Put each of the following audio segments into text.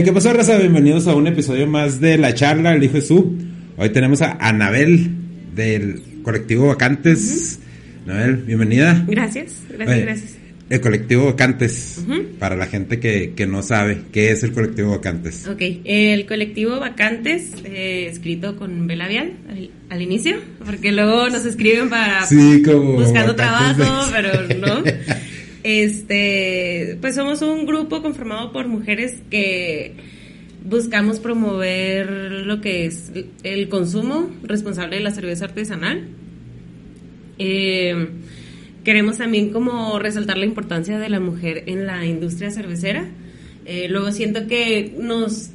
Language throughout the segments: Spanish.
Eh, ¿Qué pasó, raza? Bienvenidos a un episodio más de La Charla, el hijo de su. Hoy tenemos a Anabel del colectivo Vacantes. Anabel, bienvenida. Gracias, gracias, Oye, gracias. El colectivo Vacantes, Ujú. para la gente que, que no sabe qué es el colectivo Vacantes. Ok, el colectivo Vacantes, eh, escrito con B labial al, al inicio, porque luego nos escriben para Sí, como buscando vacantes trabajo, pero no. Este, pues somos un grupo conformado por mujeres que buscamos promover lo que es el consumo responsable de la cerveza artesanal. Eh, queremos también como resaltar la importancia de la mujer en la industria cervecera. Eh, luego siento que nos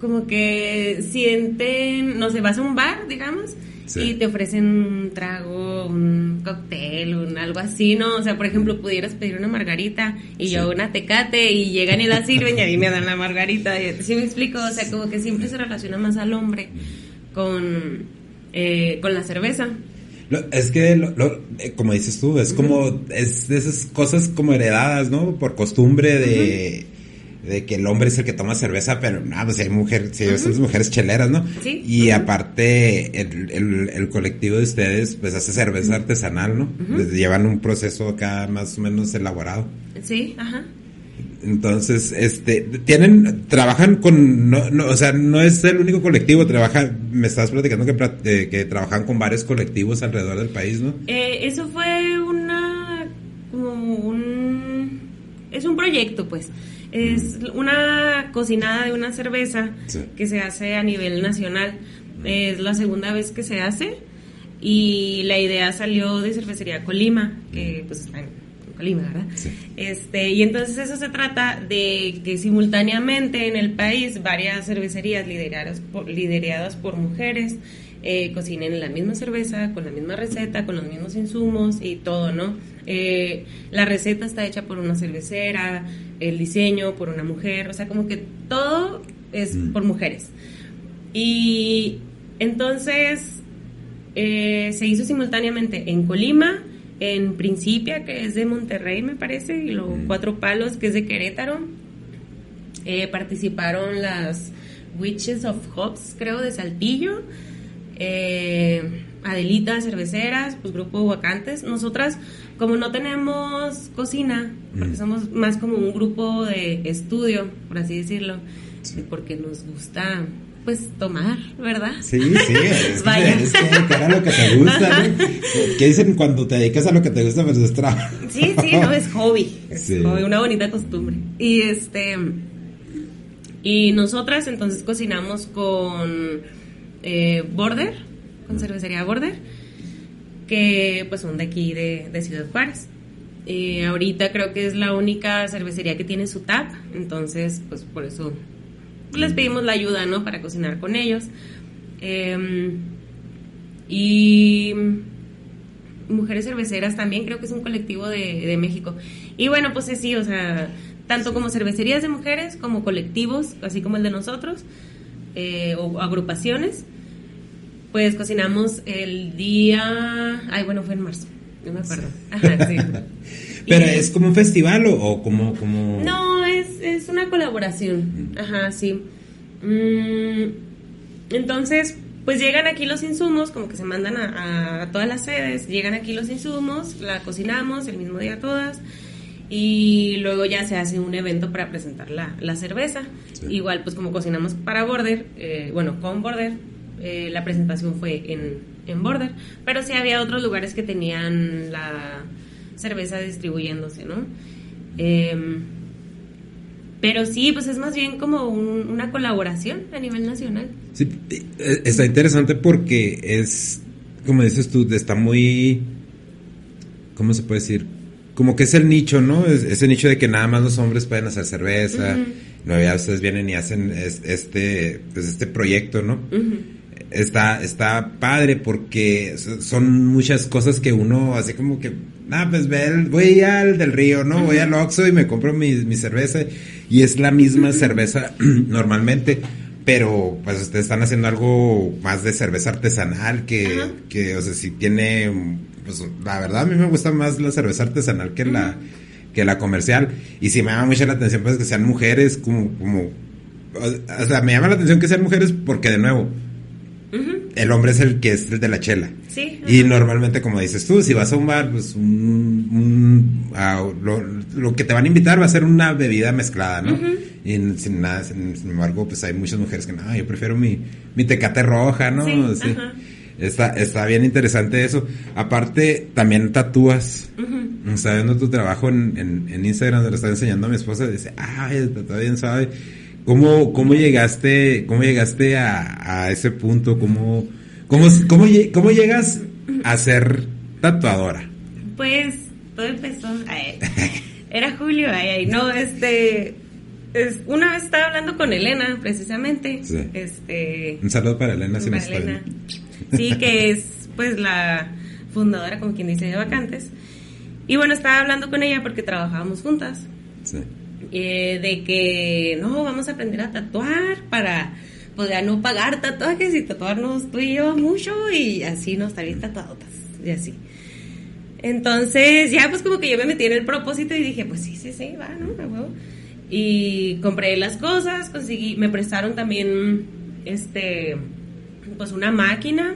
como que sienten, no sé, vas a un bar, digamos, Sí. y te ofrecen un trago, un cóctel, un algo así, ¿no? O sea, por ejemplo, pudieras pedir una margarita y Sí. yo una tecate y llegan y la sirven y ahí me dan la margarita. ¿Sí me explico? O sea, como que siempre se relaciona más al hombre con, eh, con la cerveza. Lo- es que, lo- lo- eh, como dices tú, es como, es de esas cosas como heredadas, ¿no? Por costumbre de, de que el hombre es el que toma cerveza, pero nada, pues hay mujeres, sí, son las mujeres cheleras, ¿no? Sí. Y aparte, el, el- el colectivo de ustedes, pues hace cerveza artesanal, ¿no? Llevan un proceso acá más o menos elaborado. Sí, ajá. Entonces, este, tienen, trabajan con, no, no, o sea, no es el único colectivo, trabaja, me estabas platicando que, eh, que trabajan con varios colectivos alrededor del país, ¿no? Eh, eso fue una como un es un proyecto pues es una cocinada de una cerveza Sí. que se hace a nivel nacional es la segunda vez que se hace y la idea salió de cervecería Colima que pues está en Colima verdad Sí. este y entonces eso se trata de que simultáneamente en el país varias cervecerías lideradas por, lideradas por mujeres eh, cocinen la misma cerveza, con la misma receta, con los mismos insumos y todo, ¿no? Eh, la receta está hecha por una cervecera, el diseño por una mujer, o sea, como que todo es Mm. por mujeres. Y entonces eh, se hizo simultáneamente en Colima, en Principia, que es de Monterrey, me parece, y luego Mm. Cuatro Palos, que es de Querétaro. Eh, participaron las Witches of Hops, creo, de Saltillo. Eh, Adelita Cerveceras, pues grupo Vacantes. Nosotras, como no tenemos cocina, porque Mm. somos más como un grupo de estudio, por así decirlo, Sí. porque nos gusta, pues, tomar, ¿verdad? Sí, sí, es, que, Vaya. es que dedicar a lo que te gusta, ¿no? ¿Qué dicen cuando te dedicas a lo que te gusta versus trabajo? Sí, sí, no, es hobby. Es Sí. hobby, una bonita costumbre. Y este. Y nosotras entonces cocinamos con eh, Border, con cervecería Border, que pues son de aquí de, Ciudad Juárez. Y ahorita creo que es la única cervecería que tiene su tap, entonces pues por eso les pedimos la ayuda, ¿no? Para cocinar con ellos. Em, y Mujeres Cerveceras también creo que es un colectivo de, de México. Y bueno, pues sí, o sea, tanto como cervecerías de mujeres como colectivos, así como el de nosotros, eh, o agrupaciones, pues cocinamos el día... Ay, bueno, fue en marzo, no me acuerdo. Ajá, sí. Pero Y- es como un festival o, o como, como... no, es, es una colaboración. Ajá, sí. Mm, entonces, pues llegan aquí los insumos, como que se mandan a, a todas las sedes, llegan aquí los insumos, la cocinamos el mismo día todas y luego ya se hace un evento para presentar la, la cerveza. Sí. Igual, pues como cocinamos para Border, eh, bueno, con Border, eh, la presentación fue en, en Border, pero sí había otros lugares que tenían la cerveza distribuyéndose, ¿no? Em, pero sí, pues es más bien como un- una colaboración a nivel nacional. Sí, eh, está interesante porque es, como dices tú, está muy, ¿cómo se puede decir? Como que es el nicho, ¿no? Es, ese nicho de que nada más los hombres pueden hacer cerveza, no, ya ustedes vienen y hacen es- este, pues este proyecto, ¿no? Ujú. Está, está padre porque so- son muchas cosas que uno así como que, ah, pues ve, el- voy al del río, ¿no? Voy al Oxxo y me compro mi, mi cerveza. Y es la misma cerveza normalmente, pero pues ustedes están haciendo algo más de cerveza artesanal que, Ajá. que o sea, si tiene, pues la verdad a mí me gusta más la cerveza artesanal que la que la comercial. Y si me llama mucho la atención pues que sean mujeres como como o sea, me llama la atención que sean mujeres porque de nuevo, el hombre es el que es el de la chela. Sí. Y normalmente, como dices tú, si vas a un bar, pues un, un- a- lo, lo que te van a invitar va a ser una bebida mezclada, ¿no? Y sin nada, sin, sin embargo, pues hay muchas mujeres que no, yo prefiero mi, mi tecate roja, ¿no? Sí, ajá. Está, está bien interesante eso. Aparte, también tatúas. Está viendo tu trabajo en, en, en Instagram, se lo está enseñando a mi esposa, dice, ay, está bien sabe. ¿Cómo, cómo llegaste, cómo llegaste a, a ese punto? ¿Cómo, cómo, cómo, cómo llegas a ser tatuadora? Pues todo empezó. ay, era julio, ay, ay, no, este. es- una vez estaba hablando con Elena, precisamente. Sí. Este. Un saludo para Elena, si para está Elena. Sí, que es pues la fundadora, como quien dice, de Vacantes. Y bueno, estaba hablando con ella porque trabajábamos juntas. Sí. Eh, de que no, vamos a aprender a tatuar para pues ya no pagar tatuajes y tatuarnos tú y yo mucho y así no estar bien tatuadotas y así. Entonces ya pues como que yo me metí en el propósito y dije pues sí, sí, sí, va, ¿no? A huevo. Y compré las cosas, conseguí, me prestaron también este pues una máquina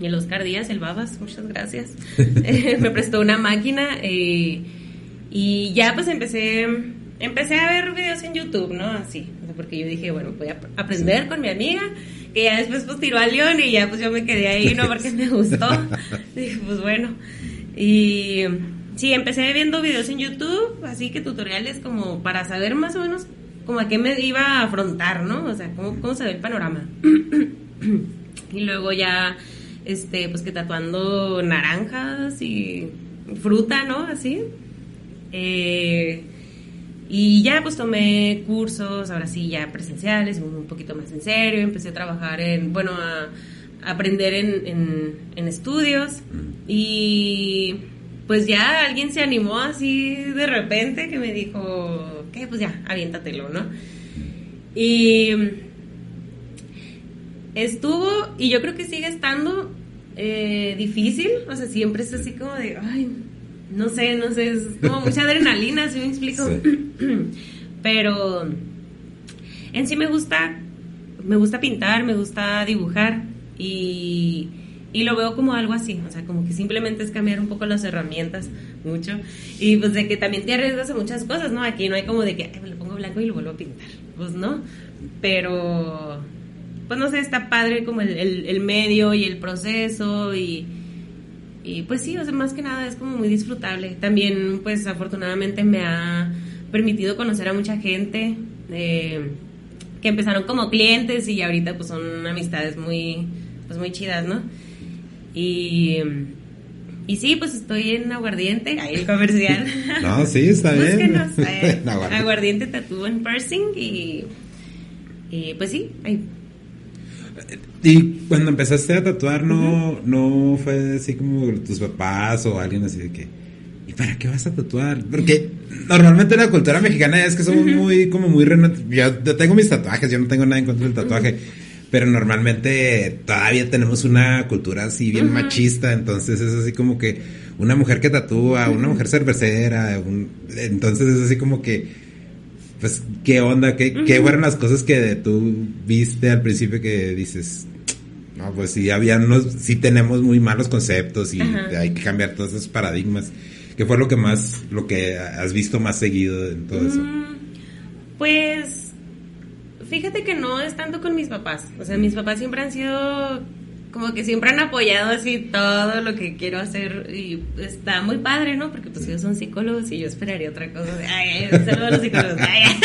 y el Oscar Díaz, el Babas, muchas gracias. Me prestó una máquina eh, y ya pues empecé empecé a ver videos en YouTube, ¿no? Así, o sea, porque yo dije, bueno, voy a ap- aprender con mi amiga, que ya después pues tiró a León y ya pues yo me quedé ahí, ¿no? Porque me gustó. dije, pues bueno. Y sí, empecé viendo videos en YouTube, así que tutoriales como para saber más o menos como a qué me iba a afrontar, ¿no? O sea, cómo, cómo se ve el panorama. y luego ya, este, pues que tatuando naranjas y fruta, ¿no? Así. Eh, y ya pues tomé cursos, ahora sí ya presenciales, un poquito más en serio, empecé a trabajar en, bueno, a, a aprender en, en, en estudios. Y pues ya alguien se animó así de repente que me dijo, que pues ya, aviéntatelo, ¿no? Y estuvo, y yo creo que sigue estando eh, difícil, o sea, siempre es así como de, ay, no sé, no sé, es como mucha adrenalina, si me explico. Pero en sí me gusta, me gusta pintar, me gusta dibujar y, y lo veo como algo así, o sea, como que simplemente es cambiar un poco las herramientas mucho y pues de que también te arriesgas a muchas cosas, ¿no? Aquí no hay como de que "Ay, me lo pongo blanco y lo vuelvo a pintar, pues no, pero pues no sé, está padre como el, el, el medio y el proceso y, y pues sí, o sea, más que nada es como muy disfrutable. También pues afortunadamente me ha permitido conocer a mucha gente eh, que empezaron como clientes y ahorita pues son amistades muy, pues muy chidas, ¿no? Y, y sí, pues estoy en Aguardiente, ahí el comercial. No, sí, está bien. Eh, Aguardiente. Tatú en Pursing y, y pues sí, ahí Y cuando empezaste a tatuar, no, no fue así como tus papás o alguien así de que, ¿y para qué vas a tatuar? Porque normalmente la cultura mexicana es que somos muy, como muy yo tengo mis tatuajes, yo no tengo nada en contra del tatuaje, pero normalmente todavía tenemos una cultura así bien machista, entonces es así como que una mujer que tatúa, una mujer cervecera, un- entonces es así como que pues, ¿qué onda? ¿Qué, qué fueron las cosas que tú viste al principio que dices, no, pues sí, había unos, sí tenemos muy malos conceptos y Ajá. hay que cambiar todos esos paradigmas? ¿Qué fue lo que más, lo que has visto más seguido en todo eso? Mm, Pues fíjate que no es tanto con mis papás. O sea, mis papás siempre han sido como que siempre han apoyado así todo lo que quiero hacer y está muy padre, ¿no? Porque pues ellos son psicólogos y yo esperaría otra cosa. Ay, ay, saludos a los psicólogos. Ay, ay.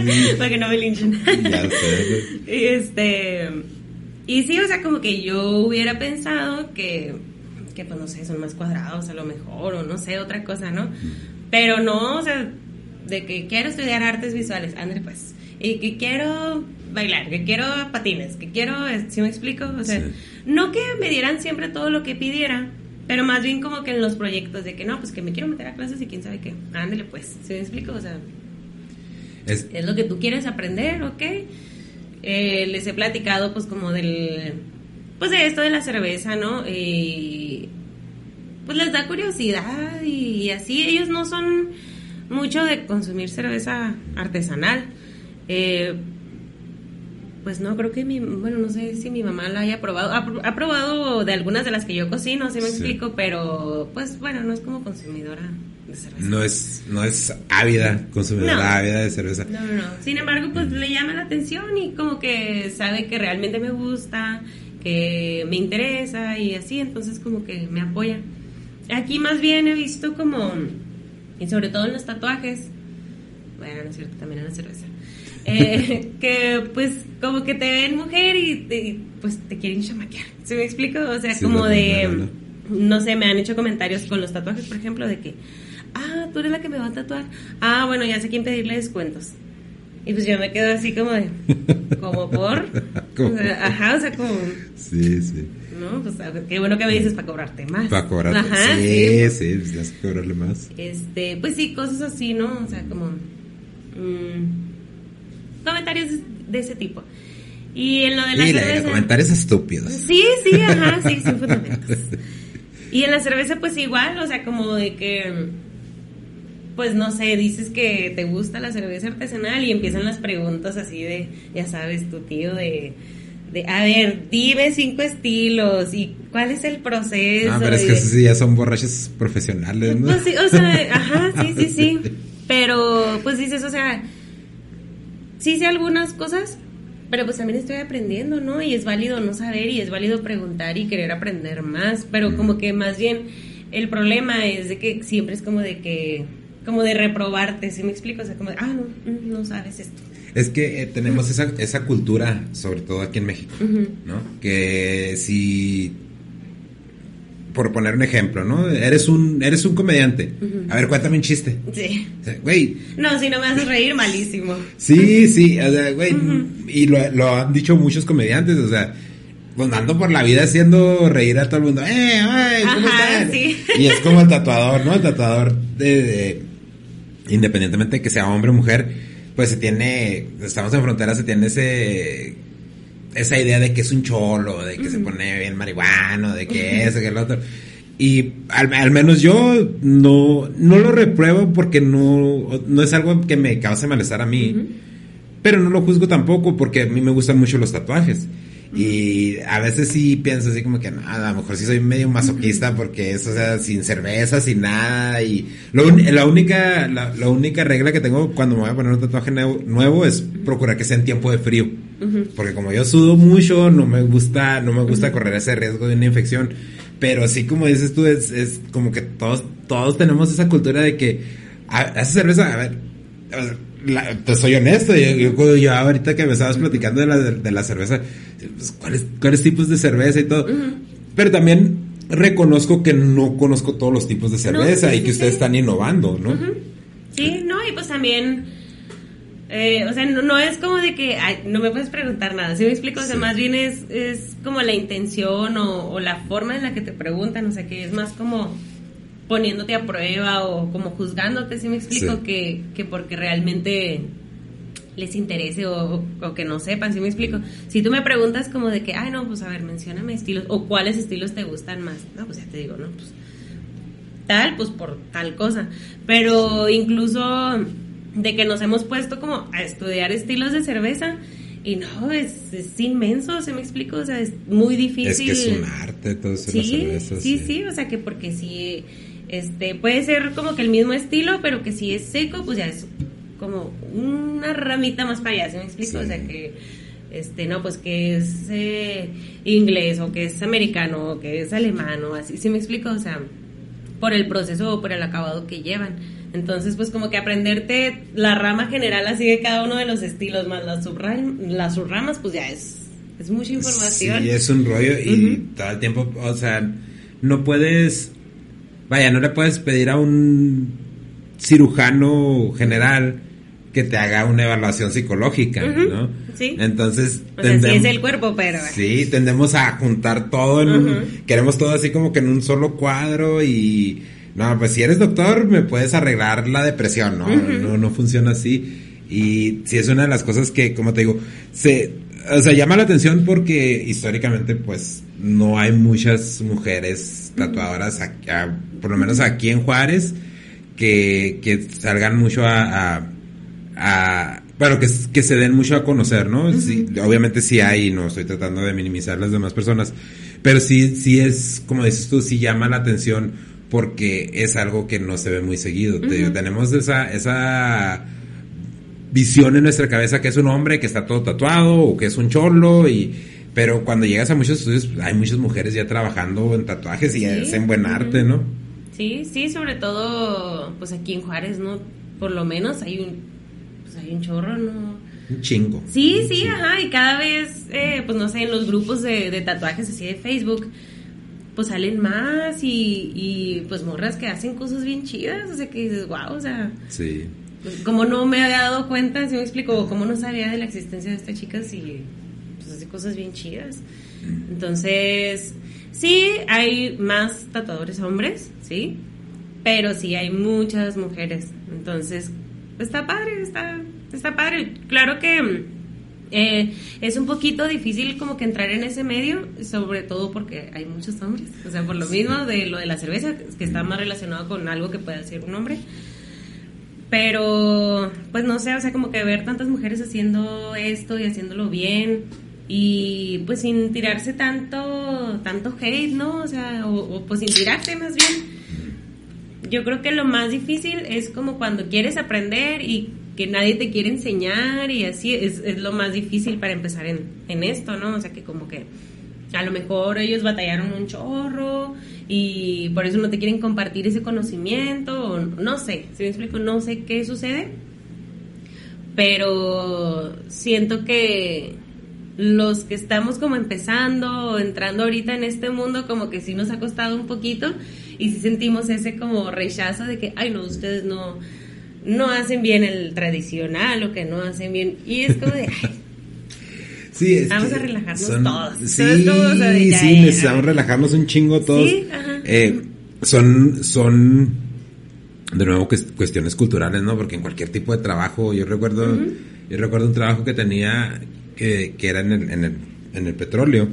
Para que no me linchen. Ya sé. Y este. Y sí, o sea, como que yo hubiera pensado que, que, pues no sé, son más cuadrados a lo mejor, o no sé, otra cosa, ¿no? Pero no, o sea, de que quiero estudiar artes visuales, André, pues. Y que quiero bailar, que quiero patines, que quiero. ¿Sí me explico? O sea, Sí. no que me dieran siempre todo lo que pidiera. Pero más bien como que en los proyectos de que no, pues que me quiero meter a clases y quién sabe qué. Ándale, pues. ¿Sí me explico? O sea, Es, es lo que tú quieres aprender, ¿ok? Eh, les he platicado pues como del, pues de esto de la cerveza, ¿no? Y pues les da curiosidad y así ellos no son mucho de consumir cerveza artesanal. Eh, pues no, creo que mi, bueno, no sé si mi mamá la haya probado. Ha, probado de algunas de las que yo cocino, si me explico, pero pues bueno, no es como consumidora de cerveza. No es, no es ávida, consumidora ávida de cerveza. No, no, no. Sin embargo, pues le llama la atención y como que sabe que realmente me gusta, que me interesa y así, entonces como que me apoya. Aquí más bien he visto como, y sobre todo en los tatuajes, bueno, no es cierto, también en la cerveza eh, que pues como que te ven mujer y, pues te quieren chamaquear. ¿Se me explico? O sea, como de, no sé, me han hecho comentarios con los tatuajes, por ejemplo, de que, ah, tú eres la que me va a tatuar. Ah, bueno, ya sé quién pedirle descuentos. Y pues yo me quedo así como de, como por, ajá, o sea, como... Sí, sí. No, pues qué bueno que me dices para cobrarte más. Para cobrarte, ajá, sí, sí, pues, sí, cobrarle más. Este, pues sí, cosas así, ¿no? O sea, como... Mmm, comentarios de ese tipo. Y en lo de la cerveza. comentarios estúpidos. Sí, sí, ajá, sí, sin fundamentos. Y en la cerveza, pues igual, o sea, como de que. Pues no sé, dices que te gusta la cerveza artesanal y empiezan las preguntas así de, ya sabes, tu tío de. De, a ver, dime cinco estilos y cuál es el proceso. Ah, pero es que sí ya son borrachos profesionales, ¿no? Pues sí, o sea, ajá, sí, sí, sí. Pero, pues dices, o sea, sí sé algunas cosas, pero pues también estoy aprendiendo, ¿no? Y es válido no saber y es válido preguntar y querer aprender más, pero como que más bien el problema es de que siempre es como de que, como de reprobarte, ¿sí me explico? O sea, como de, ah, no, mm, no sabes esto. Es que eh, tenemos esa, esa cultura, sobre todo aquí en México, ¿no? Que si por poner un ejemplo, ¿no? Eres un, eres un comediante. A ver, cuéntame un chiste. Sí. güey. no, si no me haces reír, malísimo. Sí, sí, o sea, güey. Y lo, han dicho muchos comediantes, o sea, pues ando por la vida haciendo reír a todo el mundo. ¡Eh, ay, ¿cómo estás? Sí. Y es como el tatuador, ¿no? El tatuador de, independientemente de que sea hombre o mujer, pues se tiene, estamos en frontera, se tiene ese esa idea de que es un cholo, de que se pone bien marihuano, de que eso, que el otro. Y al, menos yo no, no lo repruebo porque no, no es algo que me cause malestar a mí. Pero no lo juzgo tampoco porque a mí me gustan mucho los tatuajes. Y a veces sí pienso así como que, nada, a lo mejor sí soy medio masoquista porque eso, o sea, sin cerveza, sin nada. Y lo, la, única, la, única regla que tengo cuando me voy a poner un tatuaje nuevo, es procurar que sea en tiempo de frío. Porque como yo sudo mucho, no me gusta, no me gusta correr ese riesgo de una infección. Pero así como dices tú, es, es como que todos, todos tenemos esa cultura de que, hace cerveza, a ver, te soy honesto, yo, yo, ahorita que me estabas platicando de la, de, la cerveza, pues, ¿cuáles, ¿cuáles tipos de cerveza y todo? Pero también reconozco que no conozco todos los tipos de cerveza y que ustedes están innovando, ¿no? Sí, no, y pues también, eh, o sea, no, es como de que, no me puedes preguntar nada, si me explico? O sea, más bien es, es como la intención o, o la forma en la que te preguntan, o sea, que es más como poniéndote a prueba o como juzgándote, si me explico, que, que porque realmente les interese o, que no sepan, si me explico. Si tú me preguntas como de que, ay, no, pues a ver, mencióname estilos o cuáles estilos te gustan más, no, pues ya te digo, no, pues tal, pues por tal cosa. Pero incluso de que nos hemos puesto como a estudiar estilos de cerveza y no, es, es inmenso, se me explico, o sea, es muy difícil. Es que es un arte todo eso sí, sí, sí, sí, o sea, que porque si este, puede ser como que el mismo estilo, pero que si es seco, pues ya es como una ramita más para allá, ¿se me explico? O sea que, este, no, pues que es eh, inglés o que es americano o que es alemán o así, ¿sí me explico? O sea, por el proceso o por el acabado que llevan. Entonces, pues como que aprenderte la rama general así de cada uno de los estilos, más las, las subramas, pues ya es, es mucha información. Sí, es un rollo y todo el tiempo, o sea, no puedes Vaya, no le puedes pedir a un cirujano general que te haga una evaluación psicológica, ¿no? Sí. Entonces, o sea, sí es el cuerpo, pero... Sí, tendemos a juntar todo en un... Queremos todo así como que en un solo cuadro y... No, pues si eres doctor me puedes arreglar la depresión, ¿no? No, no funciona así. Y sí es una de las cosas que, como te digo, se... O sea, llama la atención porque históricamente, pues, no hay muchas mujeres tatuadoras, por lo menos aquí en Juárez, que, salgan mucho a, bueno, que, que se den mucho a conocer, ¿no? sí, obviamente sí hay, no estoy tratando de minimizar las demás personas, pero sí, sí es, como dices tú, sí llama la atención porque es algo que no se ve muy seguido. tenemos esa, esa visión en nuestra cabeza que es un hombre que está todo tatuado o que es un chorlo y pero cuando llegas a muchos estudios hay muchas mujeres ya trabajando en tatuajes y hacen buen arte, ¿no? Sí, sí, sobre todo pues aquí en Juárez, ¿no? Por lo menos hay un pues hay un chorro, ¿no? Un chingo. Sí, sí, ajá, y cada vez, eh, pues no sé, en los grupos de, de tatuajes así de Facebook, pues salen más y, y pues morras que hacen cosas bien chidas, o sea que dices, wow, o sea... Sí como no me había dado cuenta, si me explico, como no sabía de la existencia de esta chica, si pues hace cosas bien chidas. Entonces, sí, hay más tatuadores hombres, sí, pero sí hay muchas mujeres. Entonces, está padre, está, está padre. Claro que eh, es un poquito difícil como que entrar en ese medio, sobre todo porque hay muchos hombres. O sea, por lo mismo de lo de la cerveza, que está más relacionado con algo que puede ser un hombre. Pero, pues no sé, o sea, como que ver tantas mujeres haciendo esto y haciéndolo bien y pues sin tirarse tanto, tanto hate, ¿no? O sea, o, pues sin tirarse más bien. Yo creo que lo más difícil es como cuando quieres aprender y que nadie te quiere enseñar y así es, es lo más difícil para empezar en, en esto, ¿no? O sea, que como que a lo mejor ellos batallaron un chorro y por eso no te quieren compartir ese conocimiento, o no sé, si me explico, no sé qué sucede, pero siento que los que estamos como empezando entrando ahorita en este mundo, como que sí nos ha costado un poquito y sí sentimos ese como rechazo de que, ay no, ustedes no, no hacen bien el tradicional o que no hacen bien, y es como de, Vamos a relajarnos todos. Sí, sí, necesitamos relajarnos un chingo todos. Eh, son, son, de nuevo, cuestiones culturales, ¿no? Porque en cualquier tipo de trabajo, yo recuerdo, yo recuerdo un trabajo que tenía que, que era en el, en el, en el petróleo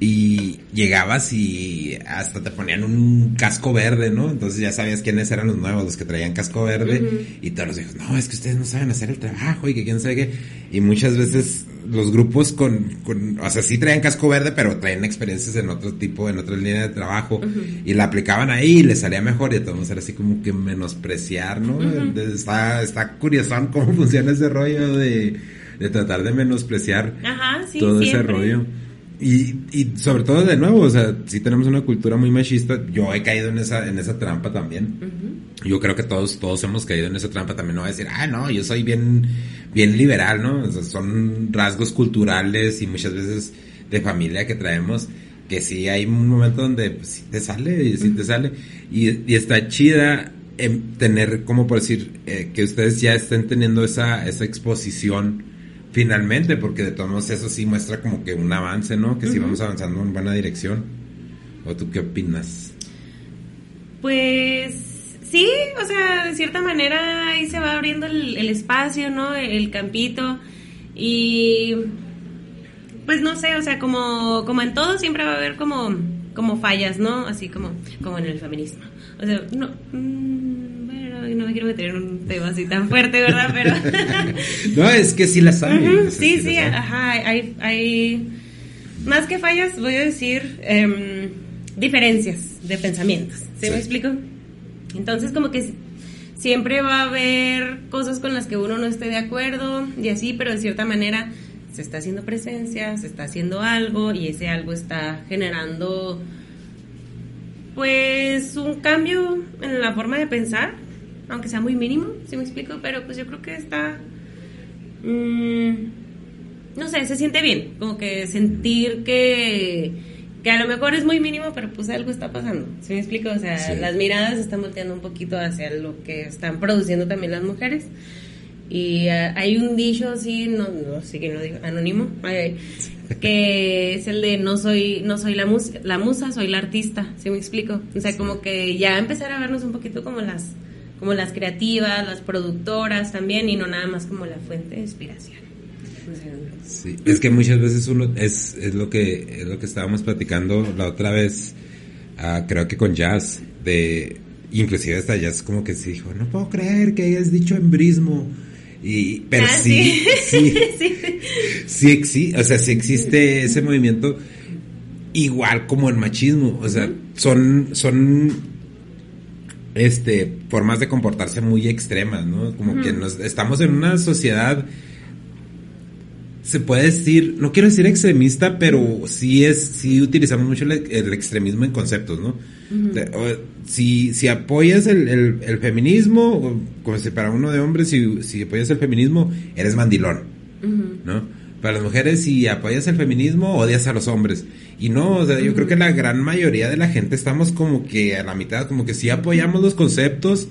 y llegabas y hasta te ponían un casco verde, ¿no? Entonces ya sabías quiénes eran los nuevos, los que traían casco verde, y todos los dijos, no, es que ustedes no saben hacer el trabajo y que quién sabe qué. Y muchas veces los grupos con, con o sea, sí traían casco verde, pero traían experiencias en otro tipo, en otra línea de trabajo, y la aplicaban ahí y les salía mejor, y todos era así como que menospreciar, ¿no? Está, está curiosón cómo funciona ese rollo de, de tratar de menospreciar todo ese rollo. Y, y sobre todo de nuevo, o sea, si tenemos una cultura muy machista, yo he caído en esa, en esa trampa también. Yo creo que todos, todos hemos caído en esa trampa también. No voy a decir, ah, no, yo soy bien, bien liberal, ¿no? O sea, son rasgos culturales y muchas veces de familia que traemos que sí hay un momento donde pues, sí te sale y sí te sale. Y, y está chida en tener, como por decir, eh, que ustedes ya estén teniendo esa, esa exposición Finalmente, porque de todos modos eso sí muestra como que un avance, ¿no? Que sí vamos avanzando en buena dirección. ¿O tú qué opinas? Pues sí, o sea, de cierta manera ahí se va abriendo el, espacio, ¿no? El, campito. Y pues no sé, o sea, como, como en todo siempre va a haber como, como fallas, ¿no? Así como, como en el feminismo. O sea, no... No me quiero meter en un tema así tan fuerte, ¿verdad? Pero... no, es que sí las hay. sí, sí, ajá, hay, hay, más que fallas, voy a decir em, diferencias de pensamientos, ¿sí, me explico? Entonces como que siempre va a haber cosas con las que uno no esté de acuerdo y así, pero de cierta manera se está haciendo presencia, se está haciendo algo y ese algo está generando pues un cambio en la forma de pensar aunque sea muy mínimo, si me explico, pero pues yo creo que está... Mm, no sé, se siente bien, como que sentir que, que a lo mejor es muy mínimo, pero pues algo está pasando, ¿sí me explico? O sea, las miradas están volteando un poquito hacia lo que están produciendo también las mujeres. Y ah, hay un dicho así, no, no sé que no digo, anónimo, que es el de no soy, no soy la, mus la musa, soy la artista, ¿sí me explico? O sea, como que ya empezar a vernos un poquito como las como las creativas, las productoras también, y no nada más como la fuente de inspiración. Sí, es que muchas veces uno es, es lo que es lo que estábamos platicando la otra vez, ah, creo que con Jazz, de inclusive hasta Jazz como que se dijo, no puedo creer que hayas dicho embrismo. Y, pero Ah, sí, sí, sí. sí existe, o sea, sí existe ese movimiento igual como el machismo, o sea, son, son, este, formas de comportarse muy extremas, ¿no? Como que nos, estamos en una sociedad, se puede decir, no quiero decir extremista, pero sí es, sí utilizamos mucho el, el extremismo en conceptos, ¿no? Si, si apoyas el, el- el feminismo, como si para uno de hombres, si, si apoyas el feminismo, eres mandilón. ¿no? Para las mujeres, si apoyas el feminismo, odias a los hombres. Y no, o sea, yo creo que la gran mayoría de la gente estamos como que a la mitad, como que sí apoyamos los conceptos,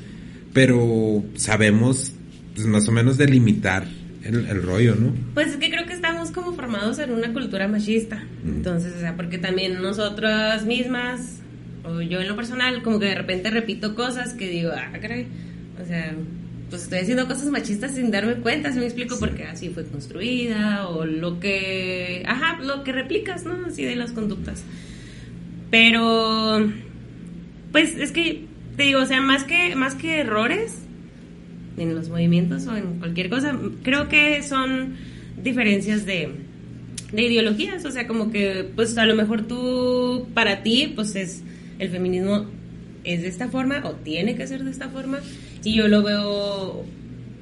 pero sabemos, pues más o menos delimitar el, el rollo, ¿no? Pues es que creo que estamos como formados en una cultura machista. Entonces, o sea, porque también nosotras mismas, o yo en lo personal, como que de repente repito cosas que digo, ah, caray. O sea, pues estoy haciendo cosas machistas sin darme cuenta, si me explico, porque así fue construida, o lo que, ajá, lo que replicas, ¿no? Así de las conductas. Pero, pues es que, te digo, o sea, más que, más que errores, en los movimientos o en cualquier cosa. Creo que son diferencias de, de ideologías, o sea, como que pues a lo mejor tú, para ti, pues es el feminismo es de esta forma o tiene que ser de esta forma y yo lo veo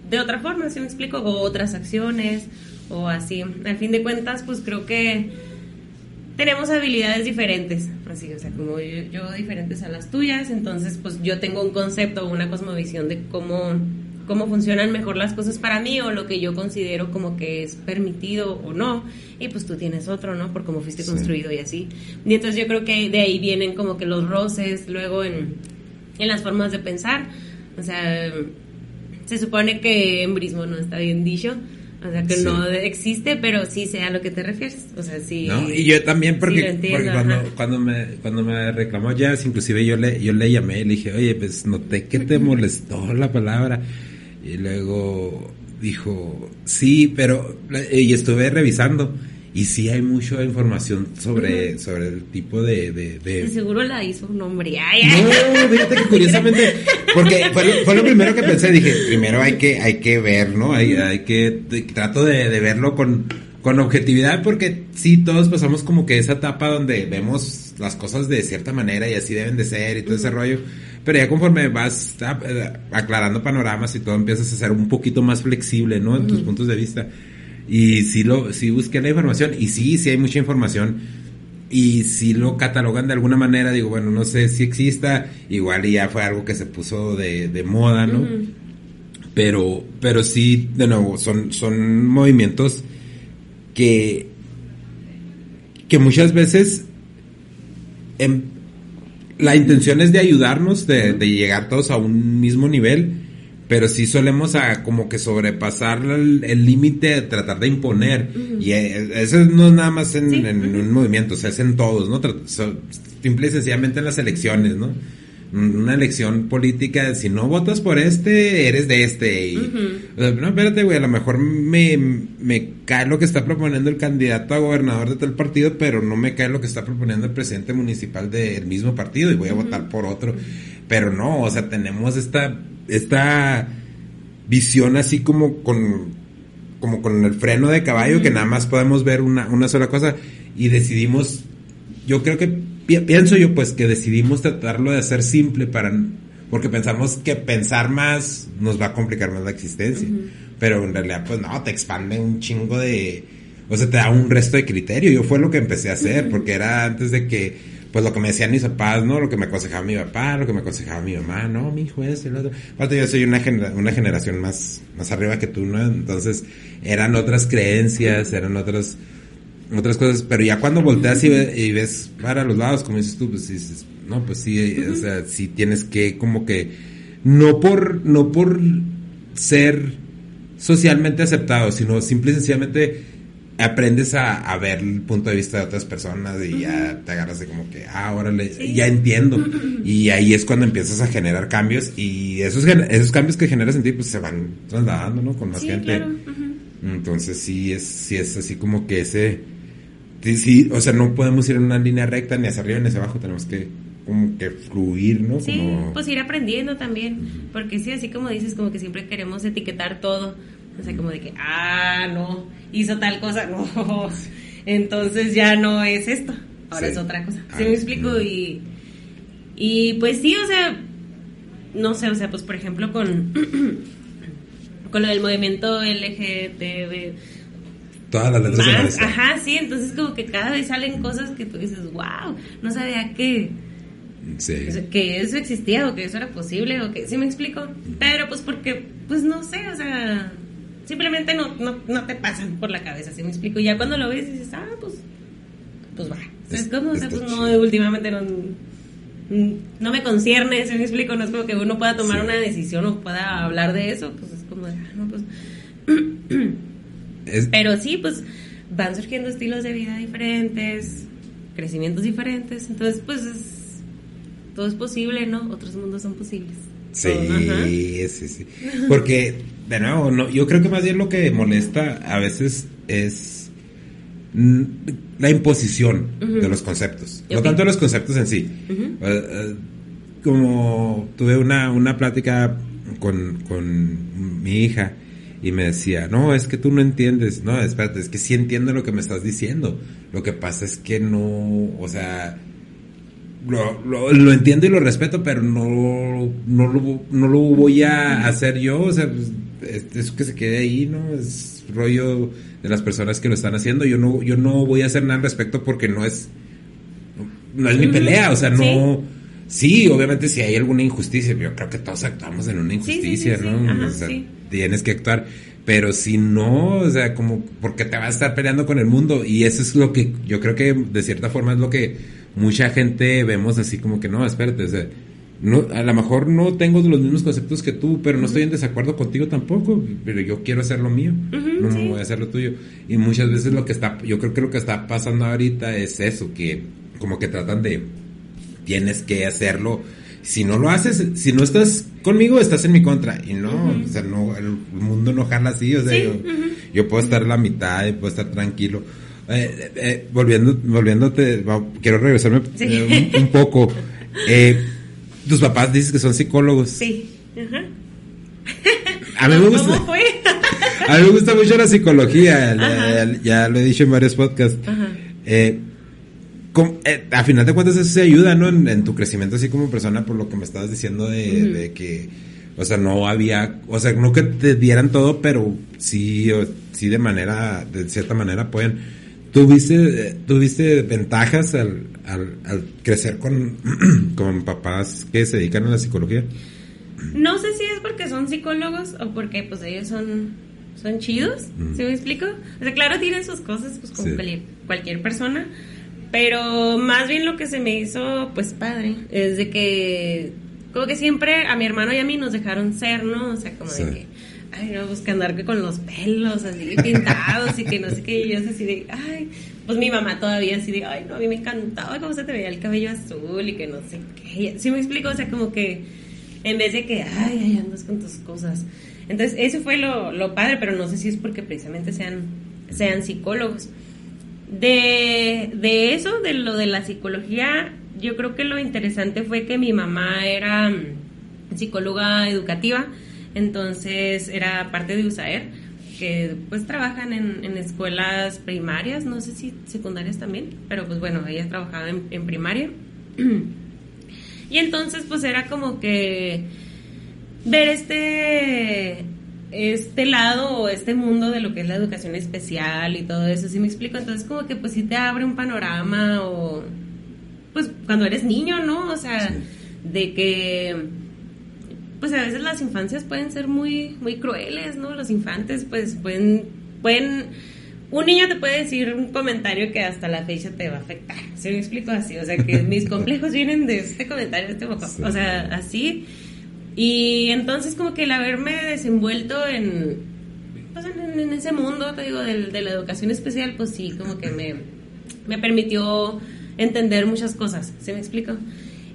de otra forma, si me explico, o otras acciones o así. Al fin de cuentas, pues creo que tenemos habilidades diferentes, así, o sea, como yo, yo diferentes a las tuyas, entonces pues yo tengo un concepto o una cosmovisión de cómo, cómo funcionan mejor las cosas para mí o lo que yo considero como que es permitido o no, y pues tú tienes otro, ¿no? Por cómo fuiste Sí. construido y así. Y entonces yo creo que de ahí vienen como que los roces luego en, en las formas de pensar, o sea, se supone que embrismo no está bien dicho. O sea, que Sí. no existe, pero sí sé a lo que te refieres. O sea, sí. ¿No? Y yo también, porque, sí lo entiendo, porque cuando, cuando, me, cuando me reclamó Jazz, inclusive yo le, yo le llamé y le dije, oye, pues noté que te molestó la palabra. Y luego dijo, sí, pero, y estuve revisando. Y sí hay mucha información sobre, sobre el tipo de... de, seguro la hizo un hombre. Ay, ay. no, fíjate que curiosamente, porque fue, lo- fue lo primero que pensé, dije, primero hay que, hay que ver, ¿no? Hay, hay que, trato de, de verlo con, con objetividad, porque sí, todos pasamos como que esa etapa donde vemos las cosas de cierta manera y así deben de ser y todo ese rollo, pero ya conforme vas ah, eh, aclarando panoramas y todo, empiezas a ser un poquito más flexible, ¿no? En tus puntos de vista. Y sí, lo, sí busqué la información, y sí, sí hay mucha información, y si lo catalogan de alguna manera, digo, bueno, no sé si exista, igual ya fue algo que se puso de, de moda, ¿no? Pero, pero sí, de nuevo, son, son movimientos que, que muchas veces em, la intención es de ayudarnos, de, de llegar todos a un mismo nivel, pero sí solemos a como que sobrepasar el límite, de tratar de imponer. Y eh, eso no es nada más en, Sí, en ujú. un movimiento, o sea, es en todos, ¿no? Simple y sencillamente en las elecciones, ¿no? Una elección política, si no votas por este, eres de este. Y, no, espérate, güey, a lo mejor me, me cae lo que está proponiendo el candidato a gobernador de tal partido, pero no me cae lo que está proponiendo el presidente municipal del mismo partido y voy a votar por otro. Pero no, o sea, tenemos esta, esta visión así como con, como con el freno de caballo, que nada más podemos ver una, una sola cosa. Y decidimos, yo creo que pi- pienso yo pues que decidimos tratarlo de hacer simple para porque pensamos que pensar más nos va a complicar más la existencia, pero en realidad pues no, te expande un chingo de o sea, te da un resto de criterio. Yo fue lo que empecé a hacer, porque era antes de que, pues lo que me decían mis papás, ¿no? Lo que me aconsejaba mi papá, lo que me aconsejaba mi mamá, no, mi hijo es el otro. Aparte, yo soy una, genera- una generación más, más arriba que tú, ¿no? Entonces, eran otras creencias, eran otras, otras cosas, pero ya cuando volteas y, ve- y ves para los lados, como dices tú, pues dices, no, pues sí, o sea, sí tienes que como que, no por, no por ser socialmente aceptado, sino simple y sencillamente aprendes a, a ver el punto de vista de otras personas y ya te agarras de como que, ah, órale, Sí. ya entiendo. Y ahí es cuando empiezas a generar cambios y esos, esos cambios que generas en ti pues se van trasladando, ¿no? Con más Sí, gente. claro. Entonces sí es, sí es así como que ese, sí, sí, o sea, no podemos ir en una línea recta ni hacia arriba ni hacia abajo, tenemos que como que fluir, ¿no? Sí, Como- pues ir aprendiendo también, porque sí, así como dices, como que siempre queremos etiquetar todo, O sea, como de que, ah, no, hizo tal cosa, no. Entonces ya no es esto, ahora es otra cosa. ¿Sí me ah, explico? Y, y pues sí, o sea, no sé, o sea, pues por ejemplo con, con lo del movimiento LGTB. Todas las letras Ajá, sí, entonces como que cada vez salen cosas que tú dices, wow, no sabía que, que eso existía o que eso era posible o que, ¿sí me explico? Pero pues porque, pues no sé, o sea, simplemente no, no, no te pasan por la cabeza, ¿sí me explico? Y ya cuando lo ves dices, ah, pues, pues va. Es, como, o sea, pues no, últimamente no no me concierne, si me explico, no es como que uno pueda tomar una decisión o pueda hablar de eso, pues es como, ah, no, pues... Pero sí, pues van surgiendo estilos de vida diferentes, crecimientos diferentes, entonces pues todo es posible, ¿no? Otros mundos son posibles. Sí, sí, sí. Porque, de nuevo, no, yo creo que más bien lo que molesta a veces es la imposición de los conceptos, no tanto los conceptos en sí. Eh, eh, como tuve una, una plática con, con, mi hija y me decía, no, es que tú no entiendes, no, espérate, es que sí entiendo lo que me estás diciendo. Lo que pasa es que no, o sea, lo, lo, entiendo y lo respeto, pero no, no, lo, no lo voy a hacer yo, o sea, pues, es, que se quede ahí, ¿no? Es rollo de las personas que lo están haciendo. Yo no, yo no voy a hacer nada al respecto porque no es, no es mi pelea, o sea, no. Sí, obviamente si hay alguna injusticia, yo creo que todos actuamos en una injusticia, ¿no? o sea, tienes que actuar. Pero si no, o sea, como, porque te vas a estar peleando con el mundo. Y eso es lo que yo creo que de cierta forma es lo que mucha gente vemos así como que no, espérate, o sea, no, a lo mejor no tengo los mismos conceptos que tú, pero no estoy en desacuerdo contigo tampoco, pero yo quiero hacer lo mío, no voy a hacer lo tuyo. Y muchas veces lo que está, yo creo que lo que está pasando ahorita es eso, que como que tratan de, tienes que hacerlo. Si no lo haces, si no estás conmigo, estás en mi contra. Y no, o sea, no, el mundo no jala así, o sea, yo, puedo estar la mitad y puedo estar tranquilo. Eh, eh, volviendo, volviéndote, quiero regresarme eh, un, un, poco. Eh, tus papás dices que son psicólogos. Sí. A mí me gusta. ¿Cómo fue? a mí me gusta mucho la psicología. Ya, lo he dicho en varios podcasts. Eh, eh, a final de cuentas eso se ayuda, ¿no? En, tu crecimiento así como persona, por lo que me estabas diciendo de, que, o sea, no había, o sea, no que te dieran todo, pero sí, sí de manera, de cierta manera pueden ¿Tuviste, ¿Tuviste ventajas al, al, crecer con, con papás que se dedican a la psicología? No sé si es porque son psicólogos o porque pues ellos son, son chidos, ¿sí me explico? O sea, claro, tienen sus cosas pues como cualquier persona, pero más bien lo que se me hizo pues padre es de que como que siempre a mi hermano y a mí nos dejaron ser, ¿no? O sea, como de que ay, no, pues que andar con los pelos así pintados y que no sé qué, y yo así de, ay, pues mi mamá todavía así de, ay, no, a mí me encantaba cómo se te veía el cabello azul y que no sé qué, ¿sí me explico? O sea, como que en vez de que, ay, ay, andas con tus cosas. Entonces, eso fue lo, lo padre, pero no sé si es porque precisamente sean, sean psicólogos. De, de eso, de lo de la psicología, yo creo que lo interesante fue que mi mamá era mm, psicóloga educativa, entonces era parte de USAER, que pues trabajan en, escuelas primarias, no sé si secundarias también, pero pues bueno, ella trabajaba en, primaria. y entonces pues era como que ver este este lado o este mundo de lo que es la educación especial y todo eso, si me explico? Entonces como que pues sí te abre un panorama o pues cuando eres niño, ¿no? O sea, de que pues a veces las infancias pueden ser muy, muy crueles, ¿no? Los infantes, pues pueden, pueden, un niño te puede decir un comentario que hasta la fecha te va a afectar. ¿Se me explico así? O sea, que mis complejos vienen de este comentario, de este boca. O sea, así. Y entonces como que el haberme desenvuelto en, pues en, ese mundo, te digo, de, de, la educación especial, pues sí, como que me, me permitió entender muchas cosas. ¿Se me explico?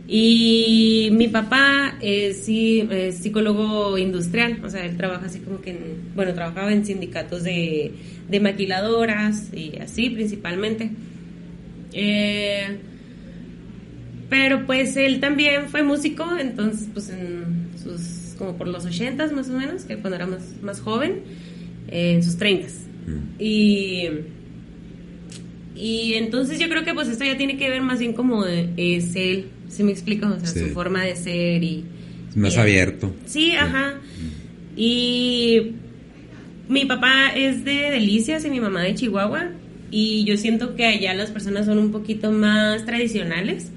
Y mi papá es, sí, es psicólogo industrial, o sea, él trabaja así como que, en, bueno, trabajaba en sindicatos de, de maquiladoras y así principalmente. Eh, pero pues él también fue músico, entonces pues en sus, como por los ochentas más o menos, que cuando era más, más joven. en sus 30. Y, y entonces yo creo que pues esto ya tiene que ver más bien como es él, ¿sí me explico? O sea, Sí. su forma de ser y... Más y- abierto. Sí, ajá. Y mi papá es de Delicias y mi mamá de Chihuahua. Y yo siento que allá las personas son un poquito más tradicionales.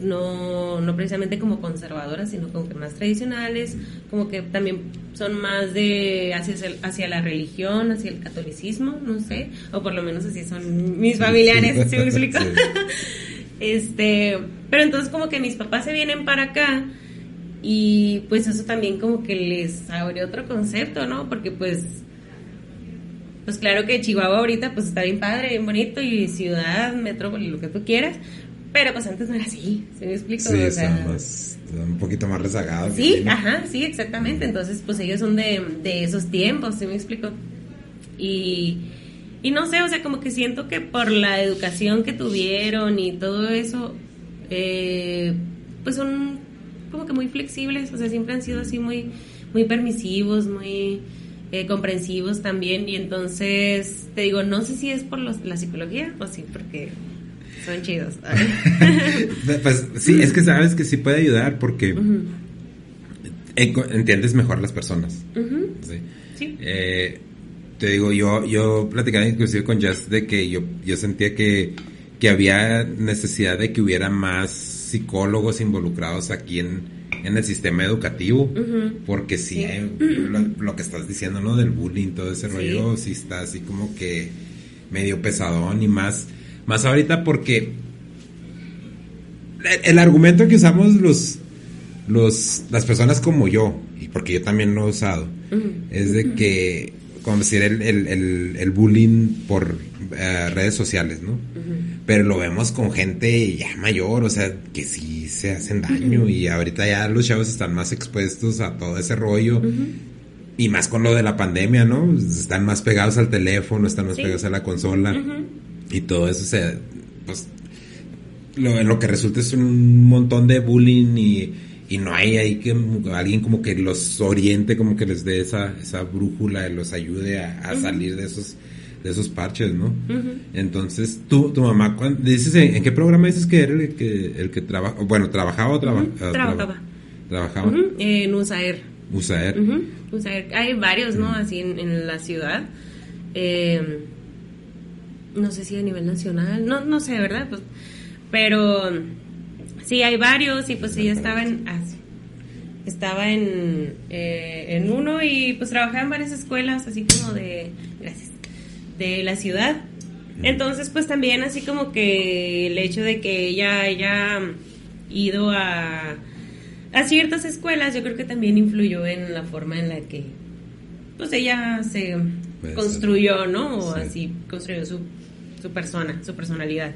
No, no precisamente como conservadoras, sino como que más tradicionales. Como que también son más de hacia, hacia la religión, hacia el catolicismo, no sé. O por lo menos así son mis familiares, ¿sí me explico? Sí. Este, pero entonces como que mis papás se vienen para acá y pues eso también como que les abre otro concepto, ¿no? Porque pues, pues claro que Chihuahua ahorita pues está bien padre, bien bonito y ciudad, metrópoli, lo que tú quieras, pero pues antes no era así, ¿se me explico? Sí, O sea, más- un poquito más rezagados. Sí, ajá, sí, exactamente. Entonces, pues ellos son de, de esos tiempos, ¿sí me explico? Y, y no sé, o sea, como que siento que por la educación que tuvieron y todo eso, eh, pues son como que muy flexibles, o sea, siempre han sido así muy, muy permisivos, muy eh, comprensivos también. Y entonces, te digo, no sé si es por los- la psicología o sí, porque son chidos. Pues sí, es que sabes que sí puede ayudar porque entiendes mejor las personas. ¿sí? sí. Eh, te digo, yo, yo platicaba inclusive con Jess de que yo, yo sentía que, que había necesidad de que hubiera más psicólogos involucrados aquí en, en el sistema educativo, porque sí, lo, lo que estás diciendo, ¿no? Del bullying, todo ese Sí. rollo, sí está así como que medio pesadón y más, más ahorita porque el, el argumento que usamos los, los, las personas como yo, y porque yo también lo he usado, es de que, como decir, el, el, el, el bullying por eh, redes sociales, ¿no? Pero lo vemos con gente ya mayor, o sea, que sí se hacen daño y ahorita ya los chavos están más expuestos a todo ese rollo. Y más con lo de la pandemia, ¿no? Están más pegados al teléfono, están más Sí. pegados a la consola. Y todo eso, o sea, pues lo, lo que resulta es un montón de bullying y, y no hay ahí que alguien como que los oriente, como que les dé esa, esa brújula y los ayude a, a salir de esos de esos parches, ¿no? Entonces, tú, tu mamá, ¿cuán- dices en, en qué programa dices que era el que, el que trabaja, bueno, trabajaba o traba- ah, trabajaba. trabajaba? En USAER. USAER. USAER. Hay varios, ¿no? Así en, en la ciudad. Eh, no sé si a nivel nacional. No, no sé, ¿verdad? Pues, pero sí, hay varios y pues ella estaba en... ah, sí. Estaba en, eh, en uno y pues trabajaba en varias escuelas, así como de... Gracias. De la ciudad. Entonces, pues también así como que el hecho de que ella haya ido a, a ciertas escuelas, yo creo que también influyó en la forma en la que pues ella se construyó, ¿no? O Sí. así construyó su, su persona, su personalidad.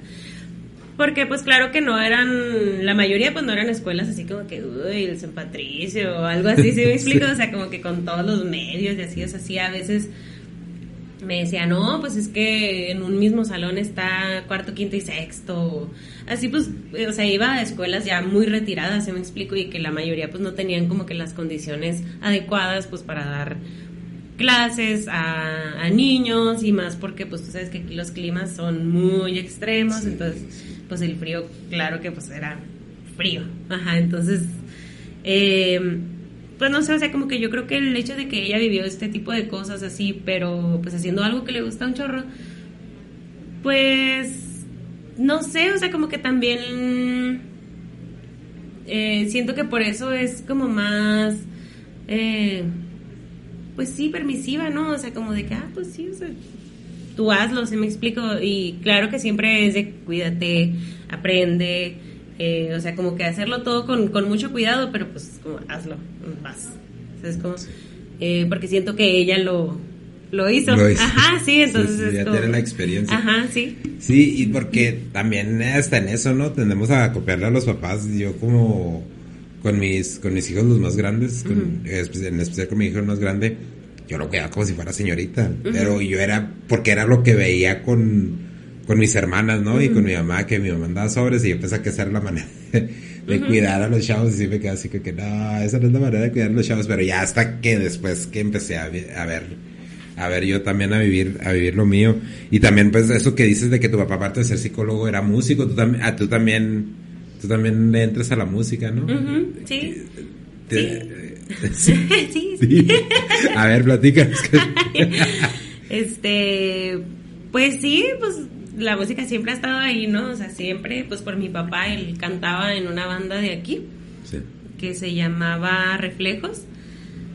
Porque pues claro que no eran, la mayoría pues no eran escuelas así como que, uy, el San Patricio o algo así, ¿sí me explico? O sea, como que con todos los medios y así, o sea, sí a veces me decía, no, pues es que en un mismo salón está cuarto, quinto y sexto. Así pues, eh, o sea, iba a escuelas ya muy retiradas, se me explico, y que la mayoría pues no tenían como que las condiciones adecuadas pues para dar clases a, a niños y más porque pues tú sabes que aquí los climas son muy extremos, Sí. entonces pues el frío, claro que pues era frío. Ajá, entonces... Eh, pues no sé, o sea, como que yo creo que el hecho de que ella vivió este tipo de cosas así, pero pues haciendo algo que le gusta un chorro, pues no sé, o sea, como que también eh, siento que por eso es como más, eh, pues sí, permisiva, ¿no? O sea, como de que, ah, pues sí, o sea, tú hazlo, se me explico, y claro que siempre es de cuídate, aprende, eh, o sea, como que hacerlo todo con, con mucho cuidado, pero pues como hazlo, vas. ¿Sabes cómo? Eh, porque siento que ella lo, lo hizo. Lo hizo. Ajá, sí, entonces Sí, sí, es ya como- tiene la experiencia. Ajá, sí. Sí, y porque también hasta en eso, ¿no? Tendemos a copiarle a los papás. Yo como con mis, con mis hijos los más grandes, con- en especial con mi hijo el más grande, yo lo cuidaba como si fuera señorita. Pero yo era, porque era lo que veía con, con mis hermanas, ¿no? Y con mi mamá, que mi mamá andaba sobres y yo pensaba que esa era la manera de, cuidar a los chavos. Y sí me quedé así que, que no, esa no es la manera de cuidar a los chavos. Pero ya hasta que después que empecé a, ver a ver yo también a vivir a vivir lo mío y también pues eso que dices de que tu papá aparte de ser psicólogo era músico tú también a tú también tú también le entras a la música no sí. sí. sí. a ver platica este pues sí pues la música siempre ha estado ahí no o sea siempre pues por mi papá él cantaba en una banda de aquí sí. que se llamaba Reflejos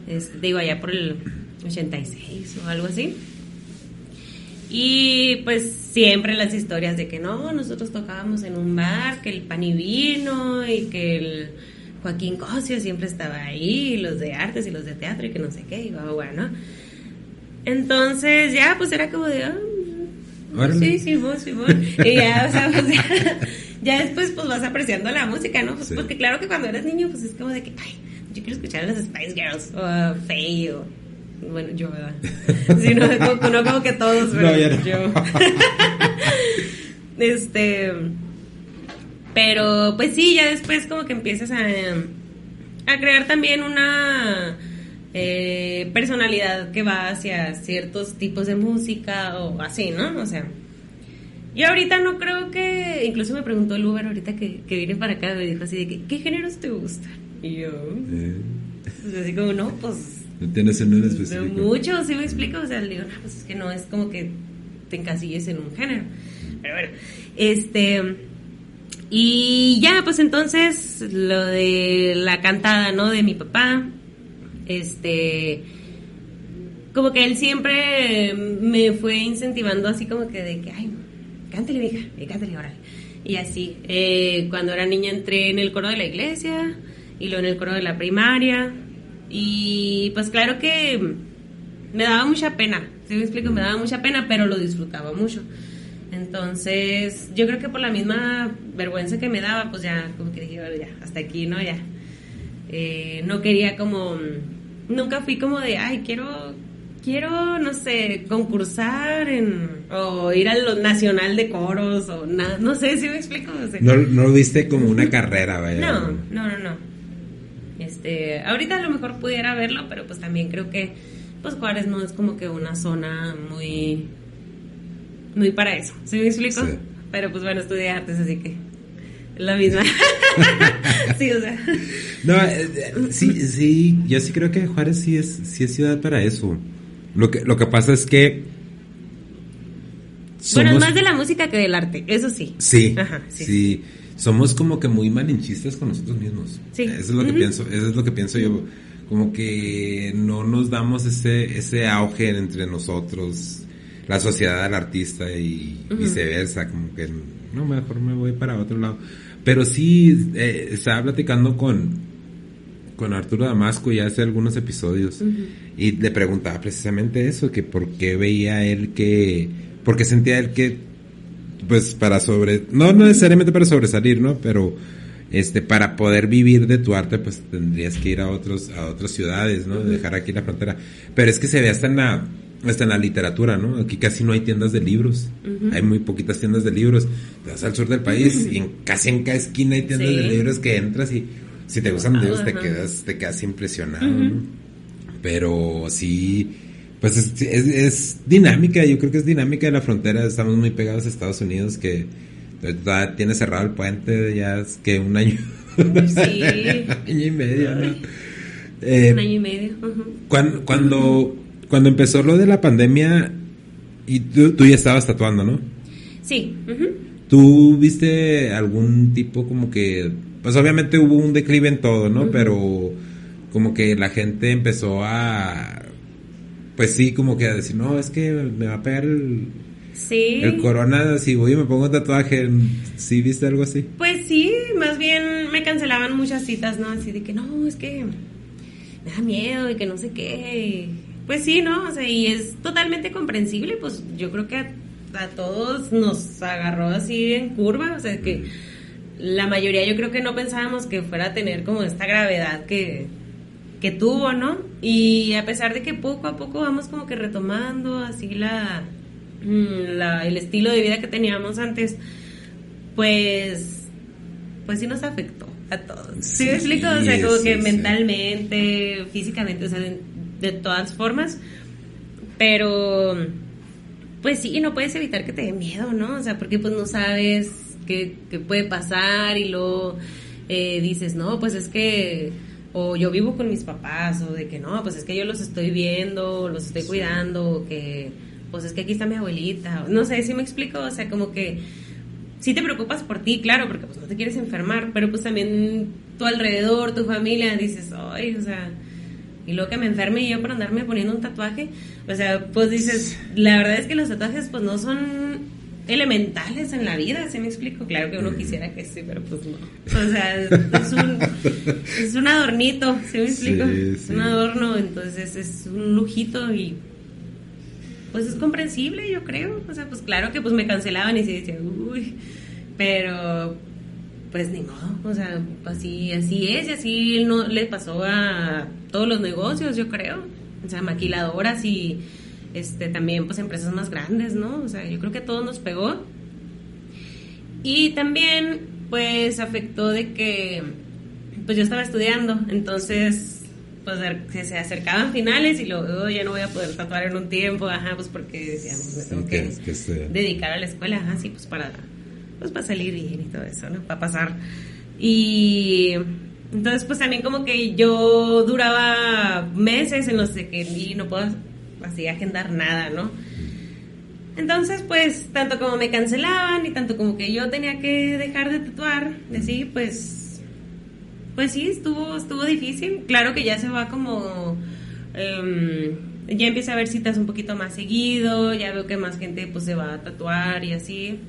es, digo allá por el 86 o algo así. Y pues siempre las historias de que no, nosotros tocábamos en un bar, que el pan y vino y que el Joaquín Cosio siempre estaba ahí, los de artes y los de teatro y que no sé qué, y bueno. Entonces ya pues era como de, oh, sí, sí, vos, sí, vos. Y ya, o sea, pues, ya, después pues vas apreciando la música, ¿no? Pues porque claro que cuando eres niño pues es como de que, ay, yo quiero escuchar a las Spice Girls o Faye o bueno, yo, ¿verdad? Sí, no, como, no como que todos, pero yo. este. Pero, pues sí, ya después como que empiezas a, a crear también una eh, personalidad que va hacia ciertos tipos de música o así, ¿no? O sea, yo ahorita no creo que, incluso me preguntó el Uber ahorita que, que vine para acá, me dijo así de que, ¿qué géneros te gustan? Y yo, pues así como, no, pues tienes en un específico. Mucho, sí me explico. O sea, digo, no, pues es que no es como que te encasilles en un género. Pero bueno, este. Y ya, pues entonces, lo de la cantada, ¿no? De mi papá. Este. Como que él siempre me fue incentivando así como que de que, ay, cántale, y cántale, órale. Y así, eh, cuando era niña entré en el coro de la iglesia y luego en el coro de la primaria y pues claro que me daba mucha pena, si me explico? Me daba mucha pena, pero lo disfrutaba mucho. Entonces, yo creo que por la misma vergüenza que me daba, pues ya, como que dije, bueno, ya, hasta aquí, ¿no? Ya. Eh, no quería como, nunca fui como de, ay, quiero, quiero, no sé, concursar en, o ir a lo nacional de coros, o nada, no sé si me explico. no, no lo viste como una carrera, vaya. No, no, no, no. Este, ahorita a lo mejor pudiera verlo, pero pues también creo que pues Juárez no es como que una zona muy muy para eso. ¿Sí me explico? Pero pues bueno, estudié artes, así que la misma. sí, o sea. No, eh, eh, sí, sí, yo sí creo que Juárez sí es sí es ciudad para eso. Lo que lo que pasa es que Bueno, es más de la música que del arte, eso sí. Sí. Ajá, sí. sí somos como que muy malinchistas con nosotros mismos. Sí. Eso es lo que pienso, eso es lo que pienso yo. Como que no nos damos ese, ese auge entre nosotros, la sociedad del artista y viceversa, como que no, mejor me voy para otro lado. Pero sí, eh, estaba platicando con, con Arturo Damasco ya hace algunos episodios y le preguntaba precisamente eso, que por qué veía él que, porque sentía él que pues para sobre, no necesariamente para sobresalir, ¿no? Pero este para poder vivir de tu arte pues tendrías que ir a otros a otras ciudades, ¿no? Dejar aquí la frontera. Pero es que se ve hasta en la hasta en la literatura, ¿no? Aquí casi no hay tiendas de libros. Hay muy poquitas tiendas de libros. Te vas al sur del país y en casi en cada esquina hay tiendas de libros que entras y si te gustan libros te quedas te quedas impresionado, ¿no? Pero sí pues es, es, dinámica, yo creo que es dinámica de la frontera, estamos muy pegados a Estados Unidos que tiene cerrado el puente ya es que un año, sí. año y medio, ¿no? Eh, un año y medio. cuando, cuando, cuando empezó lo de la pandemia y tú, tú ya estabas tatuando, ¿no? Sí. ¿Tú viste algún tipo como que, pues obviamente hubo un declive en todo, ¿no? Pero como que la gente empezó a pues sí, como que a decir, no, es que me va a pegar el, sí. el corona si voy y me pongo un tatuaje. ¿Sí viste algo así? Pues sí, más bien me cancelaban muchas citas, ¿no? Así de que no, es que me da miedo y que no sé qué. Pues sí, ¿no? O sea, y es totalmente comprensible, pues yo creo que a, a todos nos agarró así en curva, o sea, que la mayoría yo creo que no pensábamos que fuera a tener como esta gravedad que, que tuvo, ¿no? Y a pesar de que poco a poco vamos como que retomando así la, mm, la el estilo de vida que teníamos antes, pues, pues sí nos afectó a todos. ¿Sí, me explico? O sea, como que mentalmente, físicamente, o sea, de, todas formas. Pero, pues sí, no puedes evitar que te dé miedo, ¿no? O sea, porque pues no sabes qué, qué puede pasar y luego eh, dices, no, pues es que o yo vivo con mis papás, o de que no, pues es que yo los estoy viendo, los estoy cuidando, o que pues es que aquí está mi abuelita, no sé si me explico, o sea, como que sí te preocupas por ti, claro, porque pues no te quieres enfermar, pero pues también tu alrededor, tu familia, dices, ay, o sea, y luego que me enferme yo por andarme poniendo un tatuaje, o sea, pues dices, la verdad es que los tatuajes pues no son elementales en la vida, ¿sí me explico? Claro que uno quisiera que sí, pero pues no. O sea, es un, es un adornito, ¿sí me explico? Es un adorno, entonces es un lujito y pues es comprensible, yo creo. O sea, pues claro que pues me cancelaban y se decía, uy, pero pues ni modo, o sea, así, así es y así no le pasó a todos los negocios, yo creo. O sea, maquiladoras y este, también pues empresas más grandes, ¿no? O sea, yo creo que todo nos pegó. Y también pues afectó de que pues yo estaba estudiando, entonces pues se acercaban finales y luego oh, ya no voy a poder tatuar en un tiempo, ajá, pues porque decíamos, me tengo que, dedicar a la escuela, ajá, sí, pues para pues para salir bien y todo eso, ¿no? Para pasar. Y entonces pues también como que yo duraba meses en los que no puedo así agendar nada, ¿no? Entonces, pues, tanto como me cancelaban y tanto como que yo tenía que dejar de tatuar, decir, pues, pues sí, estuvo, estuvo difícil. Claro que ya se va como, em, ya empieza a haber citas un poquito más seguido, ya veo que más gente pues se va a tatuar y así.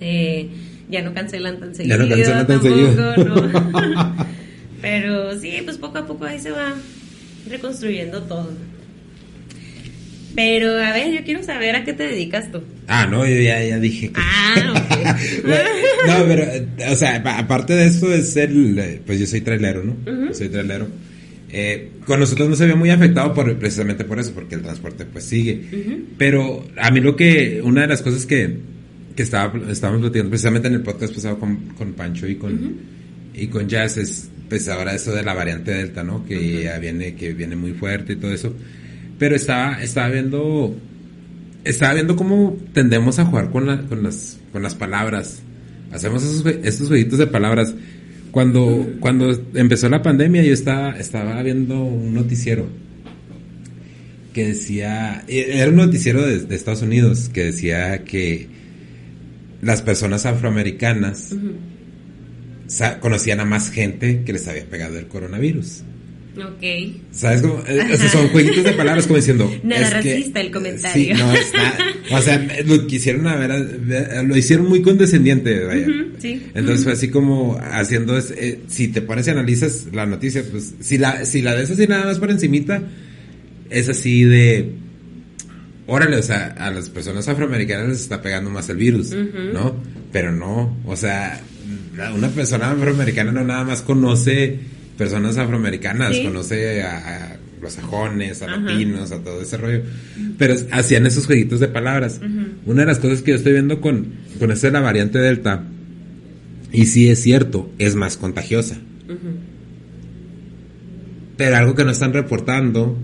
Eh, ya no cancelan tan seguido. Ya no cancelan tan seguido. Pero sí, pues poco a poco ahí se va reconstruyendo todo. Pero, a ver, yo quiero saber a qué te dedicas tú. Ah, no, yo ya, ya dije que... Ah, ok. no, pero, o sea, aparte de esto es el... Pues yo soy trailero, ¿no? Soy trailero. Eh, con nosotros no se ve muy afectado por, precisamente por eso, porque el transporte pues sigue. Pero a mí lo que... Una de las cosas que, que estaba, estábamos platicando precisamente en el podcast pasado con, con Pancho y con, y con Jazz es pues ahora eso de la variante Delta, ¿no? Que ya viene, que viene muy fuerte y todo eso. Pero estaba, estaba viendo, estaba viendo cómo tendemos a jugar con, la, con, las, con las palabras. Hacemos esos, estos jueguitos de palabras. Cuando, cuando empezó la pandemia yo estaba, estaba viendo un noticiero que decía, era un noticiero de, Estados Unidos que decía que las personas afroamericanas conocían a más gente que les había pegado el coronavirus. Ok. ¿Sabes cómo? Eh, son jueguitos de palabras como diciendo. Nada racista el comentario. Sí, no, está. O sea, lo quisieron a ver, lo hicieron muy condescendiente, vaya. sí. Entonces fue así como haciendo, eh, si te pones y analizas la noticia, pues, si la, si la ves así nada más por encimita, es así de, órale, o sea, a las personas afroamericanas les está pegando más el virus, ¿no? Pero no, o sea, una persona afroamericana no nada más conoce personas afroamericanas, conoce a, los sajones, a latinos, a todo ese rollo. Pero hacían esos jueguitos de palabras. Una de las cosas que yo estoy viendo con, con esta la variante Delta, y sí es cierto, es más contagiosa. Pero algo que no están reportando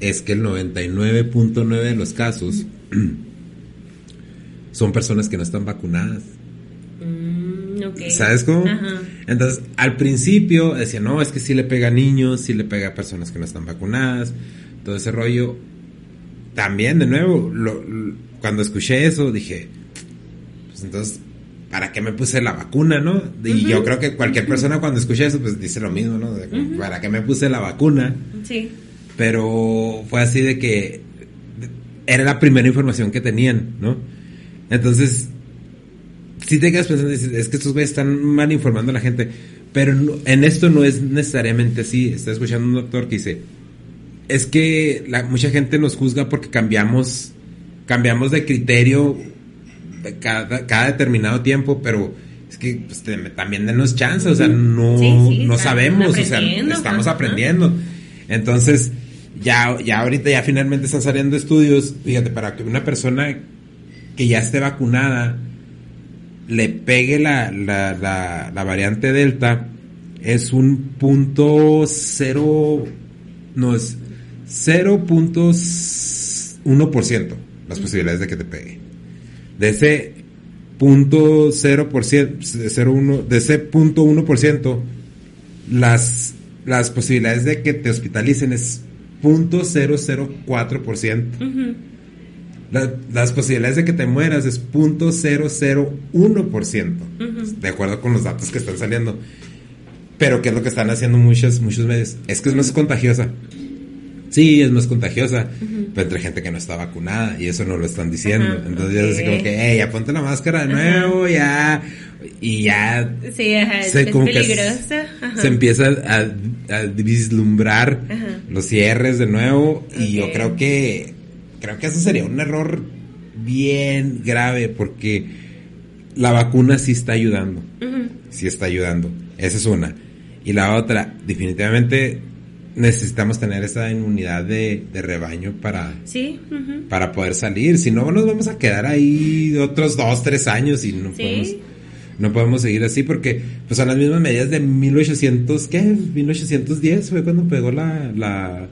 es que el 99.9 de los casos son personas que no están vacunadas. ¿Sabes cómo? Entonces, al principio decía, no, es que sí le pega a niños, sí le pega a personas que no están vacunadas, todo ese rollo. También, de nuevo, cuando escuché eso, dije, pues entonces, ¿para qué me puse la vacuna, no? Y yo creo que cualquier persona cuando escucha eso, pues dice lo mismo, ¿no? ¿Para qué me puse la vacuna? Sí. Pero fue así de que era la primera información que tenían, ¿no? Entonces, si te quedas pensando, es que estos güeyes están mal informando a la gente. Pero en esto no es necesariamente así. Está escuchando un doctor que dice, es que la, mucha gente nos juzga porque cambiamos, cambiamos de criterio cada, determinado tiempo, pero es que pues, también denos chance, o sea, no, no sabemos, o sea, estamos aprendiendo. Entonces, ya, ya ahorita ya finalmente están saliendo estudios, fíjate, para que una persona que ya esté vacunada le pegue la, la, la, variante Delta es un punto cero, no es 0. 1% las posibilidades de que te pegue. De ese punto 0%, de ese punto 1%, las, las posibilidades de que te hospitalicen es punto 004%. las posibilidades de que te mueras es punto 001%, de acuerdo con los datos que están saliendo. Pero ¿qué es lo que están haciendo muchos, muchos medios? Es que es más contagiosa. Sí, es más contagiosa, pero entre gente que no está vacunada y eso no lo están diciendo. Entonces ya es así como que, hey, ya ponte la máscara de nuevo, ya. Y ya. Sí, ajá, se, es peligrosa. Se empieza a, a vislumbrar los cierres de nuevo y yo creo que. Creo que eso sería un error bien grave porque la vacuna sí está ayudando. Sí está ayudando. Esa es una. Y la otra, definitivamente necesitamos tener esa inmunidad de, rebaño para, sí, para poder salir. Si no, nos vamos a quedar ahí otros dos, tres años y no podemos no podemos seguir así porque pues son las mismas medidas de 1800, ¿qué? 1810 fue cuando pegó la... la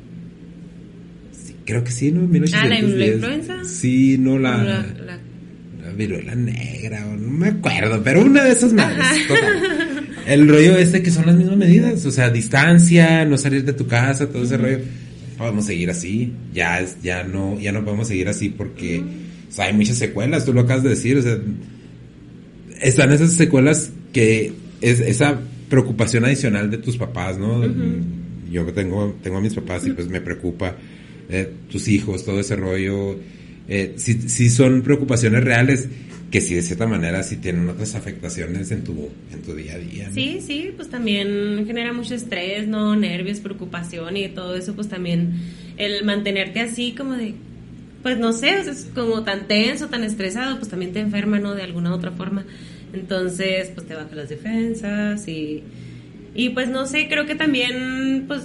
creo que sí, ¿no? 1810. Ah, la, influenza. Sí, no la... la, viruela negra, no me acuerdo, pero una de esas madres. El rollo este que son las mismas medidas, o sea, distancia, no salir de tu casa, todo ese rollo. Podemos seguir así, ya es, ya no, ya no podemos seguir así porque hay muchas secuelas, tú lo acabas de decir, o sea, están esas secuelas que es esa preocupación adicional de tus papás, ¿no? Yo tengo, tengo a mis papás y pues me preocupa eh, tus hijos, todo ese rollo. Eh, sí, son preocupaciones reales que sí de cierta manera sí tienen otras afectaciones en tu, en tu día a día. Sí, sí, pues también genera mucho estrés, ¿no? Nervios, preocupación y todo eso, pues también el mantenerte así como de, pues no sé, es como tan tenso, tan estresado, pues también te enferma, ¿no? De alguna otra forma. Entonces, pues te bajan las defensas y, y pues no sé, creo que también, pues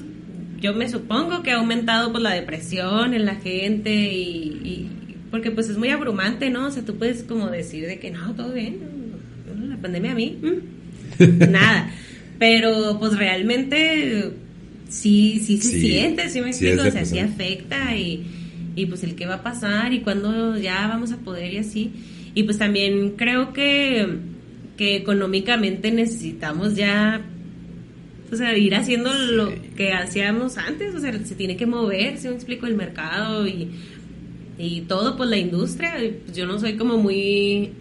yo me supongo que ha aumentado pues la depresión en la gente y porque pues es muy abrumante, ¿no? O sea, tú puedes como decir de que no, todo bien, la pandemia a mí, mm, nada. Pero pues realmente sí, sí se siente, sí me explico, o sea, sí afecta y, y pues el qué va a pasar y cuándo ya vamos a poder y así. Y pues también creo que, que económicamente necesitamos ya o sea, ir haciendo lo que hacíamos antes, o sea, se tiene que mover, si me explico, el mercado y y todo pues la industria, pues, yo no soy como muy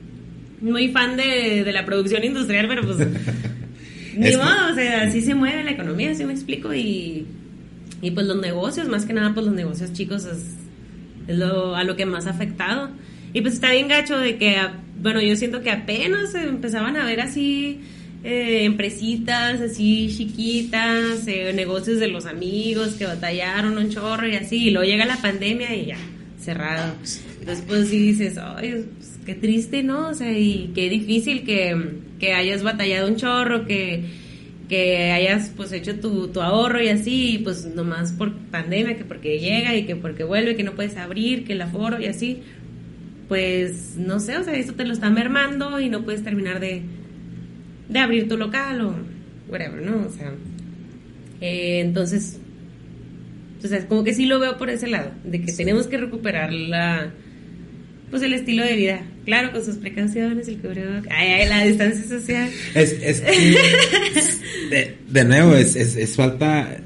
muy fan de, de la producción industrial, pero pues ni modo, o sea, así se mueve la economía, así me explico y, y pues los negocios, más que nada pues los negocios chicos es, lo, a lo que más ha afectado. Y pues está bien gacho de que, bueno, yo siento que apenas empezaban a ver así eh, empresitas así chiquitas, eh, negocios de los amigos que batallaron un chorro y así, y luego llega la pandemia y ya, cerrado. Después pues sí dices, ay, pues, qué triste, ¿no? O sea, y qué difícil que, que hayas batallado un chorro, que, que hayas pues hecho tu, tu ahorro y así, y pues nomás por pandemia, que porque llega y que porque vuelve, que no puedes abrir, que el aforo y así, pues no sé, o sea, eso te lo está mermando y no puedes terminar de, de abrir tu local o whatever, ¿no? O sea, eh, entonces o sea, como que sí lo veo por ese lado, de que tenemos que recuperar la pues el estilo de vida. Claro, con sus precauciones, el cubrebocas, ay, la distancia social. Es, es de, nuevo, es, es, falta,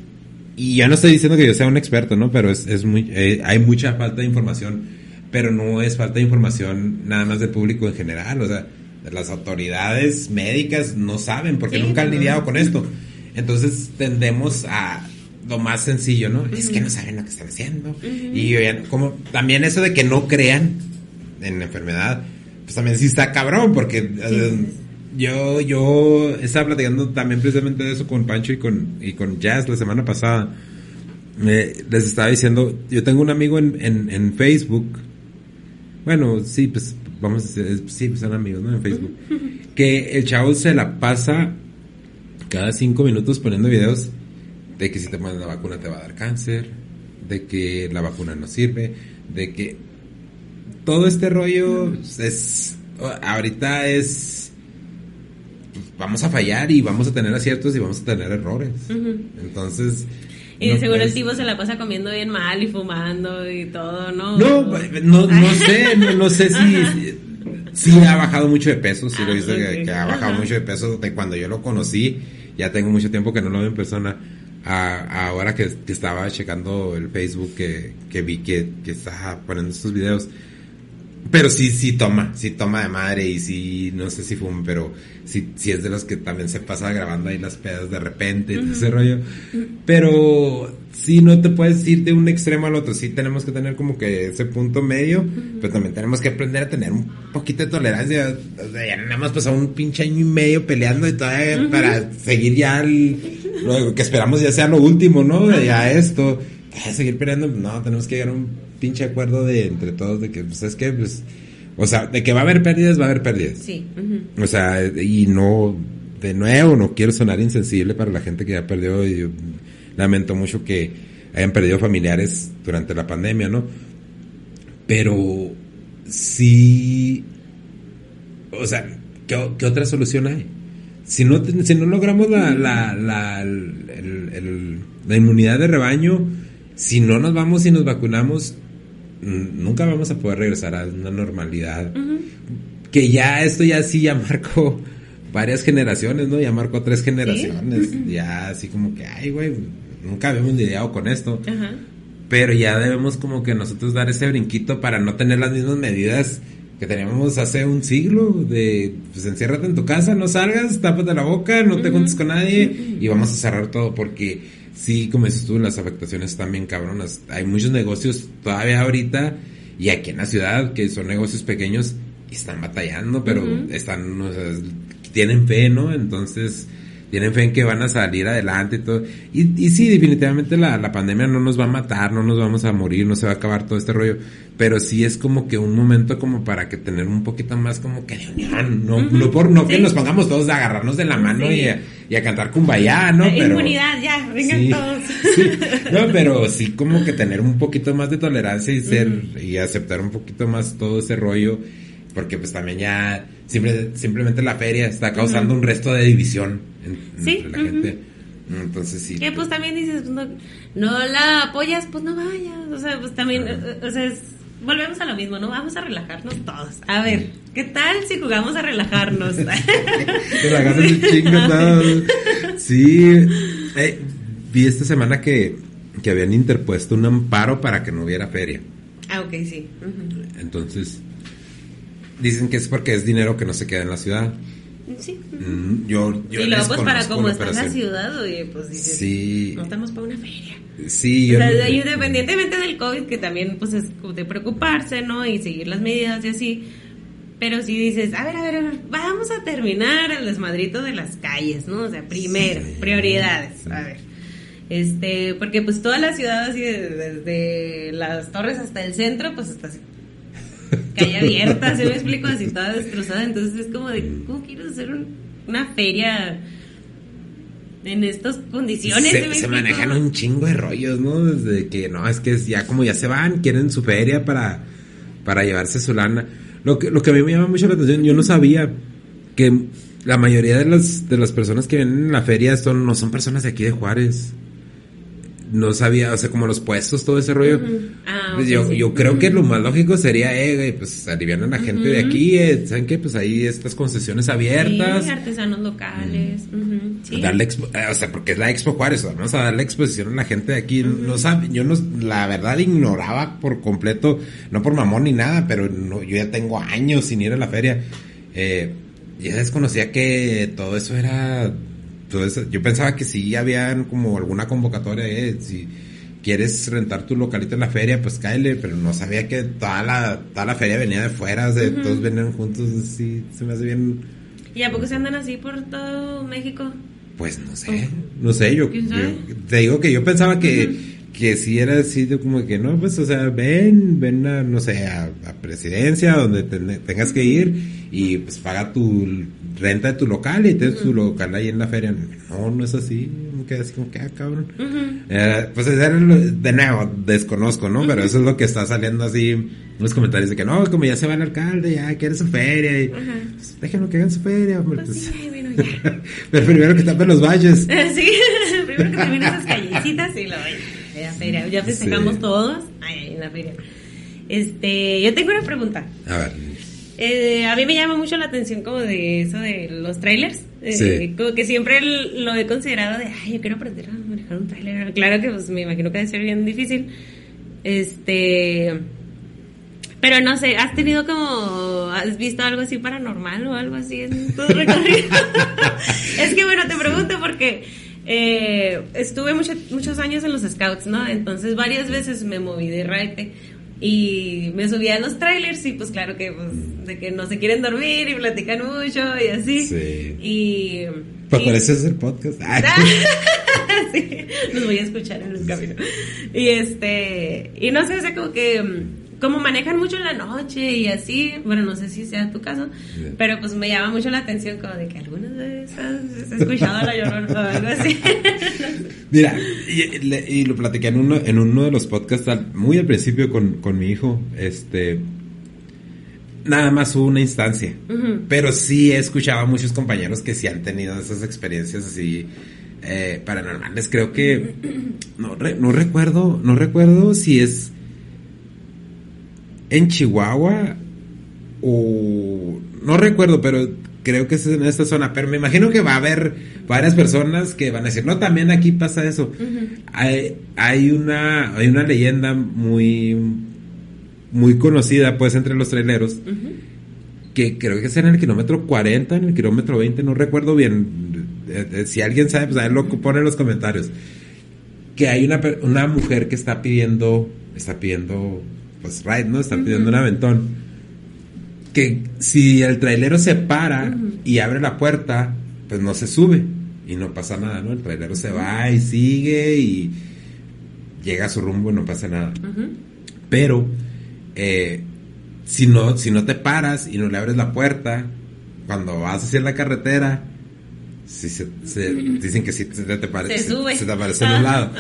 y yo no estoy diciendo que yo sea un experto, ¿no? Pero es, es muy, eh, hay mucha falta de información, pero no es falta de información nada más del público en general, o sea, las autoridades médicas no saben porque nunca han lidiado con esto. Entonces tendemos a lo más sencillo, ¿no? Es que no saben lo que están haciendo. Y como también eso de que no crean en la enfermedad, pues también sí está cabrón, porque eh, yo, yo estaba platicando también precisamente de eso con Pancho y con, y con Jazz la semana pasada. les estaba diciendo, yo tengo un amigo en, en, Facebook, bueno, sí, pues vamos a decir, sí, pues son amigos, ¿no? En Facebook, que el chavo se la pasa cada cinco minutos poniendo videos de que si te mandan la vacuna te va a dar cáncer, de que la vacuna no sirve, de que todo este rollo es ahorita es vamos a fallar y vamos a tener aciertos y vamos a tener errores. Entonces, Y No, seguro el pues. tipo se la pasa comiendo bien mal y fumando y todo, ¿no? No, no, no sé, no, no sé si, sí ha bajado mucho de peso, sí lo he visto Ah, que, que ha bajado Ajá. mucho de peso de cuando yo lo conocí, ya tengo mucho tiempo que no lo veo en persona, a, ahora que, que estaba checando el Facebook que, que vi que, que estaba poniendo estos videos, pero sí, sí toma, sí toma de madre y sí, no sé si fuma, pero sí, sí es de los que también se pasa grabando ahí las pedas de repente, y todo ese rollo. Pero sí, no te puedes ir de un extremo al otro, sí tenemos que tener como que ese punto medio, pero también tenemos que aprender a tener un poquito de tolerancia. O sea, ya nada más pasado un pinche año y medio peleando y todavía para seguir ya el- lo que esperamos ya sea lo último, ¿no? Ya esto. Seguir peleando, no, tenemos que llegar a un pinche acuerdo de entre todos de que, pues es que, pues, o sea, de que va a haber pérdidas, va a haber pérdidas. Sí. O sea, y no, de nuevo, no quiero sonar insensible para la gente que ya perdió, y yo lamento mucho que hayan perdido familiares durante la pandemia, ¿no? Pero sí, o sea, ¿qué, qué otra solución hay? Si no, si no logramos la, la, la, el- el- la inmunidad de rebaño, si no nos vamos y nos vacunamos, nunca vamos a poder regresar a una normalidad que ya esto ya sí ya marcó varias generaciones, ¿no? Ya marcó tres generaciones. Ya así como que, ay, güey, nunca habíamos lidiado con esto. Pero ya debemos como que nosotros dar ese brinquito para no tener las mismas medidas que teníamos hace un siglo de, pues enciérrate en tu casa, no salgas, tápate la boca, no te juntes con nadie y vamos a cerrar todo porque sí, como dices tú, las afectaciones están bien cabronas. Hay muchos negocios todavía ahorita y aquí en la ciudad que son negocios pequeños y están batallando, pero están, o sea, tienen fe, ¿no? Entonces tienen fe en que van a salir adelante y todo. Y, y sí, definitivamente la, la pandemia no nos va a matar, no nos vamos a morir, no se va a acabar todo este rollo. Pero sí es como que un momento como para que tener un poquito más como que de unión. No, no por no que nos pongamos todos a agarrarnos de la mano Sí. y, a, y a cantar kumbaya, ¿no? Eh, Pero, Inmunidad, ya, vengan Sí, todos. No, pero sí como que tener un poquito más de tolerancia y ser y aceptar un poquito más todo ese rollo porque pues también ya simple- simplemente la feria está causando un resto de división en- entre la gente. Entonces sí. Que pues también dices, no, no la apoyas, pues no vayas. O sea, pues también, o sea, es- volvemos a lo mismo, ¿no? Vamos a relajarnos todos. A ver, ¿qué tal si jugamos a relajarnos? Agarras un chingo, no. Sí. Eh, vi esta semana que, que habían interpuesto un amparo para que no hubiera feria. ah, ok, sí. Entonces, dicen que es porque es dinero que no se queda en la ciudad. Sí. Mm, Yo, yo y luego, pues para cómo está la ciudad, oye, pues dices, Sí. no estamos para una feria. Sí, O yo. sea, no- independientemente del COVID, que también pues es de preocuparse, ¿no? Y seguir las medidas y así. Pero si dices, a ver, a ver, a ver, vamos a terminar el desmadrito de las calles, ¿no? O sea, primero, Sí. prioridades, a ver. Este, porque pues toda la ciudad así, de- desde las torres hasta el centro, pues está así. Calle abierta, ¿se me explico? Así toda destrozada. Entonces es como de, ¿cómo quieres hacer un- una feria en estas condiciones? se, manejan un chingo de rollos, ¿no? Desde que no, es que ya como ya se van, quieren su feria para, para llevarse su lana. Lo que, lo que a mí me llama mucho la atención, yo no sabía que la mayoría de las, de las personas que vienen en la feria son, no son personas de aquí de Juárez. No sabía, o sea, como los puestos, todo ese rollo. Ah, Pues ok, yo, sí. yo creo que lo más lógico sería, eh, pues alivian a la gente de aquí, eh, ¿saben qué? Pues ahí estas concesiones abiertas. Sí, artesanos locales. ujú, sí. Darle expo- eh, o sea, porque es la Expo Juárez, vamos a darle exposición a la gente de aquí. No sabe, yo no, la verdad ignoraba por completo, no por mamón ni nada, pero no, yo ya tengo años sin ir a la feria. Eh, ya desconocía que todo eso era, todo eso, yo pensaba que sí habían como alguna convocatoria, eh, si quieres rentar tu localito en la feria, pues cáele, pero no sabía que toda la, toda la feria venía de fuera, o sea, todos venían juntos, sí, se me hace bien. ¿Y a poco se andan así por todo México? Pues no sé, no sé, yo, yo- te digo que yo pensaba que, que si era así de como que no, pues o sea, ven, ven a, no sé, a, a presidencia, donde ten- tengas que ir y pues paga tu renta de tu local y tienes tu local ahí en la feria. No, no es así, me quedé así como que, ah, cabrón. Eh, pues era lo- de nuevo, desconozco, ¿no? Pero eso es lo que está saliendo así en los comentarios de que no, como ya se va el alcalde, ya quiere su feria y pues, déjenlo que hagan su feria, hombre. Pues pues. sí, bueno, ya. Pero primero que tapen los valles. sí, primero que termine esas calles. visitas y lo ya, feria, ya festejamos todos ay, en la feria. Este, yo tengo una pregunta. A ver. Eh, a mí me llama mucho la atención como de eso de los trailers. Eh, como que siempre lo he considerado de, ay, yo quiero aprender a manejar un trailer. Claro que pues me imagino que debe ser bien difícil. Este... Pero no sé, ¿has tenido como, has visto algo así paranormal o algo así en tu recorrido? es que bueno, te pregunto porque eh, estuve muchos años en los scouts, ¿no? Entonces varias veces me moví de raite y me subía a los trailers y pues claro que pues de que no se quieren dormir y platican mucho y así. Sí. Y... Pues parece ser podcast. sí, los voy a escuchar en el camino. Y este, y no sé, o sea, como que como manejan mucho en la noche y así, bueno, no sé si sea tu caso, pero pues me llama mucho la atención como de que algunas veces has escuchado la llorona o algo así. Mira, y, lo platiqué en uno, en uno de los podcasts muy al principio con, con mi hijo, este nada más hubo una instancia. Pero sí he escuchado a muchos compañeros que sí han tenido esas experiencias así eh, paranormales. Creo que no, no recuerdo, no recuerdo si es en Chihuahua o no recuerdo, pero creo que es en esta zona, pero me imagino que va a haber varias personas que van a decir, no, también aquí pasa eso. hay, hay, una, hay una leyenda muy, muy conocida, pues, entre los traileros, que creo que es en el kilómetro 40, en el kilómetro 20, no recuerdo bien. Eh, eh, si alguien sabe, pues, a lo pone en los comentarios. Que hay una, una mujer que está pidiendo, está pidiendo pues right, ¿no? Está pidiendo un aventón. Que si el trailero se para y abre la puerta, pues no se sube y no pasa nada, ¿no? El trailero se va y sigue y llega a su rumbo y no pasa nada. Pero eh, si no, si no te paras y no le abres la puerta, cuando vas hacia la carretera, si se, dicen que si te, te, se, se, te aparece en un lado.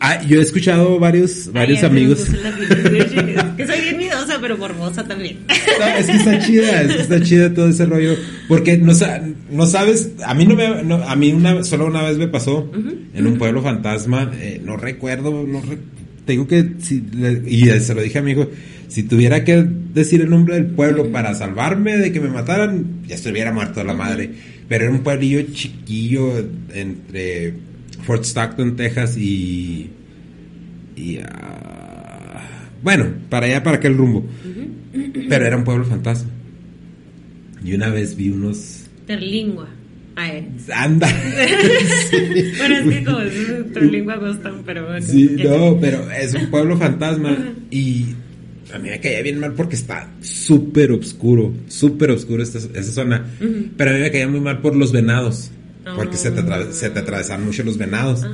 Ah, yo he escuchado varios, varios amigos. que soy bien miedosa, pero morbosa también. es que está chida, es que está chida todo ese rollo. Porque no, no sabes, a mí no me, a mí una, solo una vez me pasó en un pueblo fantasma, eh, no recuerdo, no tengo que, y se lo dije a mi hijo, si tuviera que decir el nombre del pueblo para salvarme de que me mataran, ya estuviera muerto la madre. Pero era un pueblillo chiquillo entre Fort Stockton, Texas y... y ah, bueno, para allá, para aquel rumbo. Pero era un pueblo fantasma. Y una vez vi unos... Terlingua. Anda. Bueno, es que como es Terlingua gustan, pero bueno. Sí, no, pero es un pueblo fantasma y a mí me caía bien mal porque está súper oscuro, súper oscuro esta, esa zona. Pero a mí me caía muy mal por los venados. Porque se, te se te atravesan mucho los venados.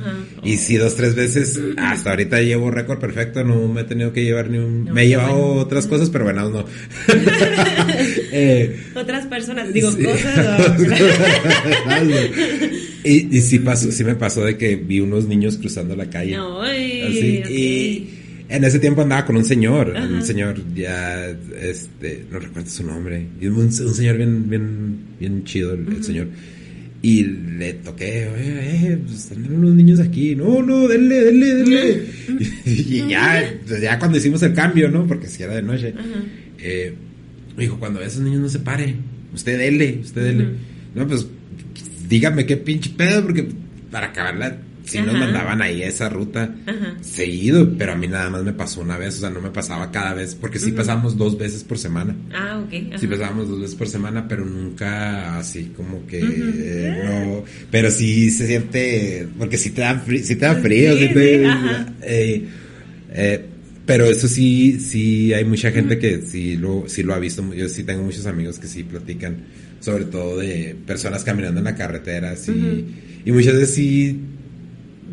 Y si dos, tres veces, hasta ahorita llevo récord perfecto, no me he tenido que llevar ni un... me he llevado otras cosas, pero venados no. Eh, otras personas, digo cosas. y, y sí, pasó, sí me pasó de que vi unos niños cruzando la calle. así, Y en ese tiempo andaba con un señor, un señor ya, este, no recuerdo su nombre, un, un señor bien, bien, bien chido, el señor. Y le toqué, oye, eh, pues están unos niños aquí. No, no, denle, denle, denle. y, ya, pues, ya cuando hicimos el cambio, ¿no? Porque si era de noche. Eh, me dijo, cuando esos niños no se pare, usted denle, usted denle. No, pues dígame qué pinche pedo, porque para acabarla sí nos mandaban ahí esa ruta seguido, pero a mí nada más me pasó una vez, o sea, no me pasaba cada vez, porque sí pasamos dos veces por semana. Ah, ok. Sí pasábamos dos veces por semana, pero nunca así como que no, pero sí se siente, porque sí te da, frío, sí te da frío, sí, eh, eh, pero eso sí, sí hay mucha gente que sí lo, sí lo ha visto, yo sí tengo muchos amigos que sí platican, sobre todo de personas caminando en la carretera, sí, y muchas veces sí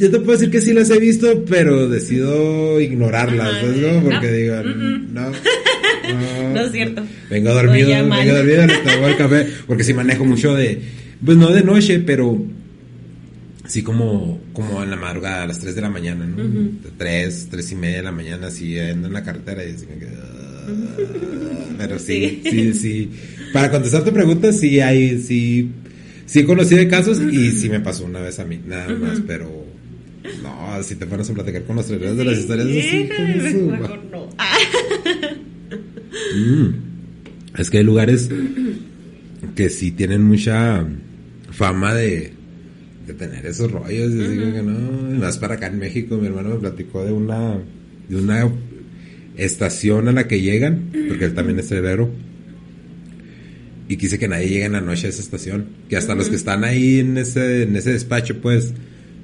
yo te puedo decir que sí las he visto, pero decido ignorarlas, ¿no? Porque digo, no. No, es cierto. Vengo dormido, vengo dormido, le tomo el café, porque sí manejo mucho de, pues no de noche, pero sí como, como en la madrugada, a las 3 de la mañana, ¿no? 3, 3 y media de la mañana, así ando en la carretera y así me quedo... Pero sí, sí, sí, Para contestar tu pregunta, sí hay, sí sí he conocido de casos y sí me pasó una vez a mí, nada más, pero no, si te pones a platicar con los trailers de las historias así, Mejor no. Mm. Es que hay lugares que sí tienen mucha fama de, de tener esos rollos. Y así como que no, más para acá en México, mi hermano me platicó de una, de una estación a la que llegan, porque él también es heredero. Y quise que nadie llegue en la noche a esa estación. Que hasta los que están ahí en ese, en ese despacho, pues,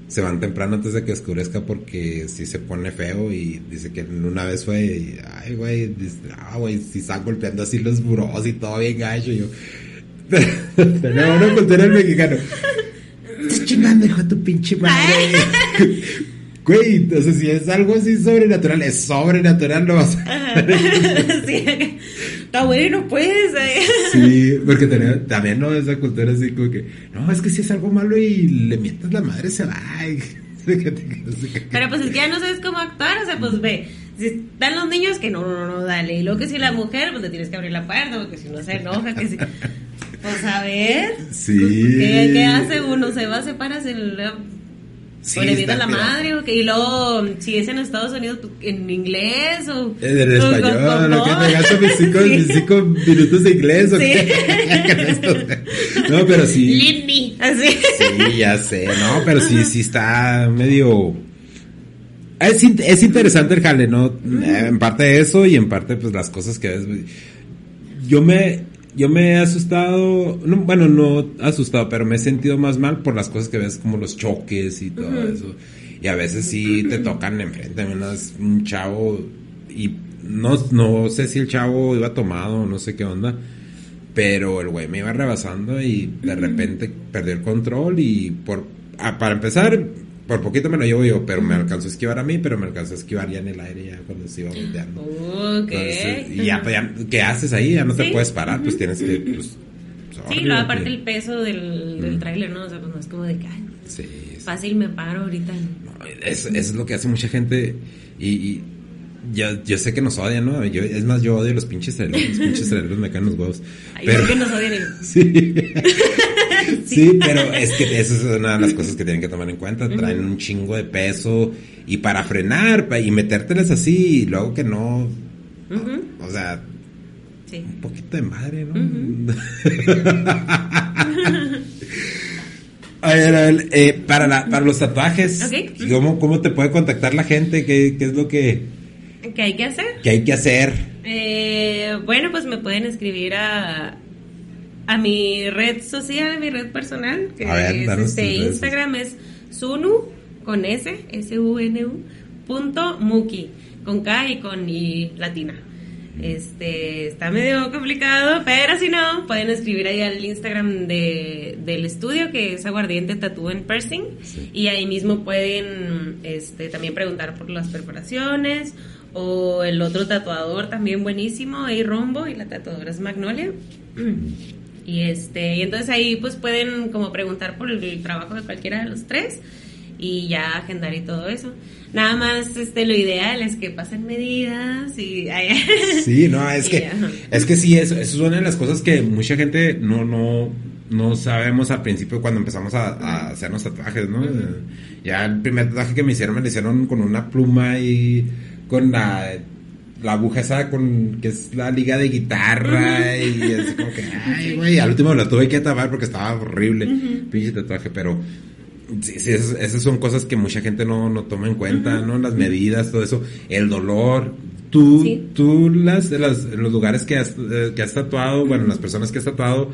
se van temprano antes de que oscurezca porque si se pone feo y dice que una vez fue y, ay güey, ah si están golpeando así los burros y todo bien gacho yo pero una cultura del mexicano estás chingando hijo de tu pinche madre güey, entonces si es algo así sobrenatural, es sobrenatural, no vas a sí. Está bueno, pues. eh. Sí, porque tenía- también no esa cultura así como que, no, es que si es algo malo y le mientas la madre se va. Pero pues es que ya no sabes cómo actuar, o sea, pues ve, si están los niños, que no, no, no, dale. Y luego que si la mujer, pues le tienes que abrir la puerta, porque si no se enoja, que si... Pues a ver, Sí. ¿qué, qué hace uno? ¿Se va, se para, se Sí, o le a la madre? o qué? Y luego, si es enEstados Unidos, pues, en inglés o... En español, que me gasto mis cinco, Sí. mis cinco minutos de inglés. ¿o Sí. qué? no, pero sí. Lindy, así. Sí, ya sé, no, pero sí, sí está medio... Es, es interesante el jale, ¿no? En parte eso y en parte pues las cosas que ves. Yo me, yo me he asustado, no, bueno, no asustado, pero me he sentido más mal por las cosas que ves como los choques y todo eso. Y a veces sí te tocan enfrente, unas- un chavo y no, no sé si el chavo iba tomado o no sé qué onda. Pero el güey me iba rebasando y de repente perdió el control y por para empezar, por poquito me lo llevo yo, pero me alcanzó a esquivar a mí, pero me alcanzó a esquivar ya en el aire ya cuando se iba volteando. Ok. Entonces, y ya, pues, ya, ¿qué haces ahí? Ya no te Sí. puedes parar, pues tienes que, pues, Sí, sorry, luego güey. aparte el peso del, del Mm. tráiler, ¿no? O sea, pues no es como de que, Sí, sí. fácil me paro ahorita. No, Eso, eso es lo que hace mucha gente y, y yo, yo sé que nos odian, ¿no? Yo, es más, yo odio los pinches traileros, los pinches traileros me caen los huevos. Ay, Pero, ¿por qué nos odian? sí. Sí, pero es que eso es una de las cosas que tienen que tomar en cuenta. Traen un chingo de peso y para frenar y metérteles así y luego que no, o sea, Sí. un poquito de madre, ¿no? A ver, a ver, eh, para, la, para los tatuajes, Ok. ¿cómo, ¿cómo te puede contactar la gente? ¿Qué, qué es lo que, ¿Qué hay que hacer? que hay que hacer? Eh, bueno, pues me pueden escribir a, a mi red social, a mi red personal, que ver, es este. Instagram es sunu con S, S-U-N-U, punto muki, con K y con I latina. Este, está medio complicado, pero si no, pueden escribir ahí al Instagram de, del estudio, que es Aguardiente Tattoo and Piercing, Sí. y ahí mismo pueden este, también preguntar por las perforaciones, o el otro tatuador también buenísimo, ahí Rombo, y la tatuadora es Magnolia. Y este, y entonces ahí pues pueden como preguntar por el trabajo de cualquiera de los tres y ya agendar y todo eso. Nada más este lo ideal es que pasen medidas y ay, Sí, no, es que, es que sí, eso, eso es una de las cosas que mucha gente no, no, no sabemos al principio cuando empezamos a, a hacernos tatuajes, ¿no? Ya el primer tatuaje que me hicieron me lo hicieron con una pluma y con la, la aguja esa con, que es la liga de guitarra y así como que, ay, güey, al último lo tuve que tapar porque estaba horrible, pinche tatuaje, pero... Sí, sí, esas, esas son cosas que mucha gente no, no toma en cuenta, ¿no? Las medidas, todo eso, el dolor. Tú, Sí. tú las, las, en los lugares que has, eh, que has tatuado, bueno, las personas que has tatuado,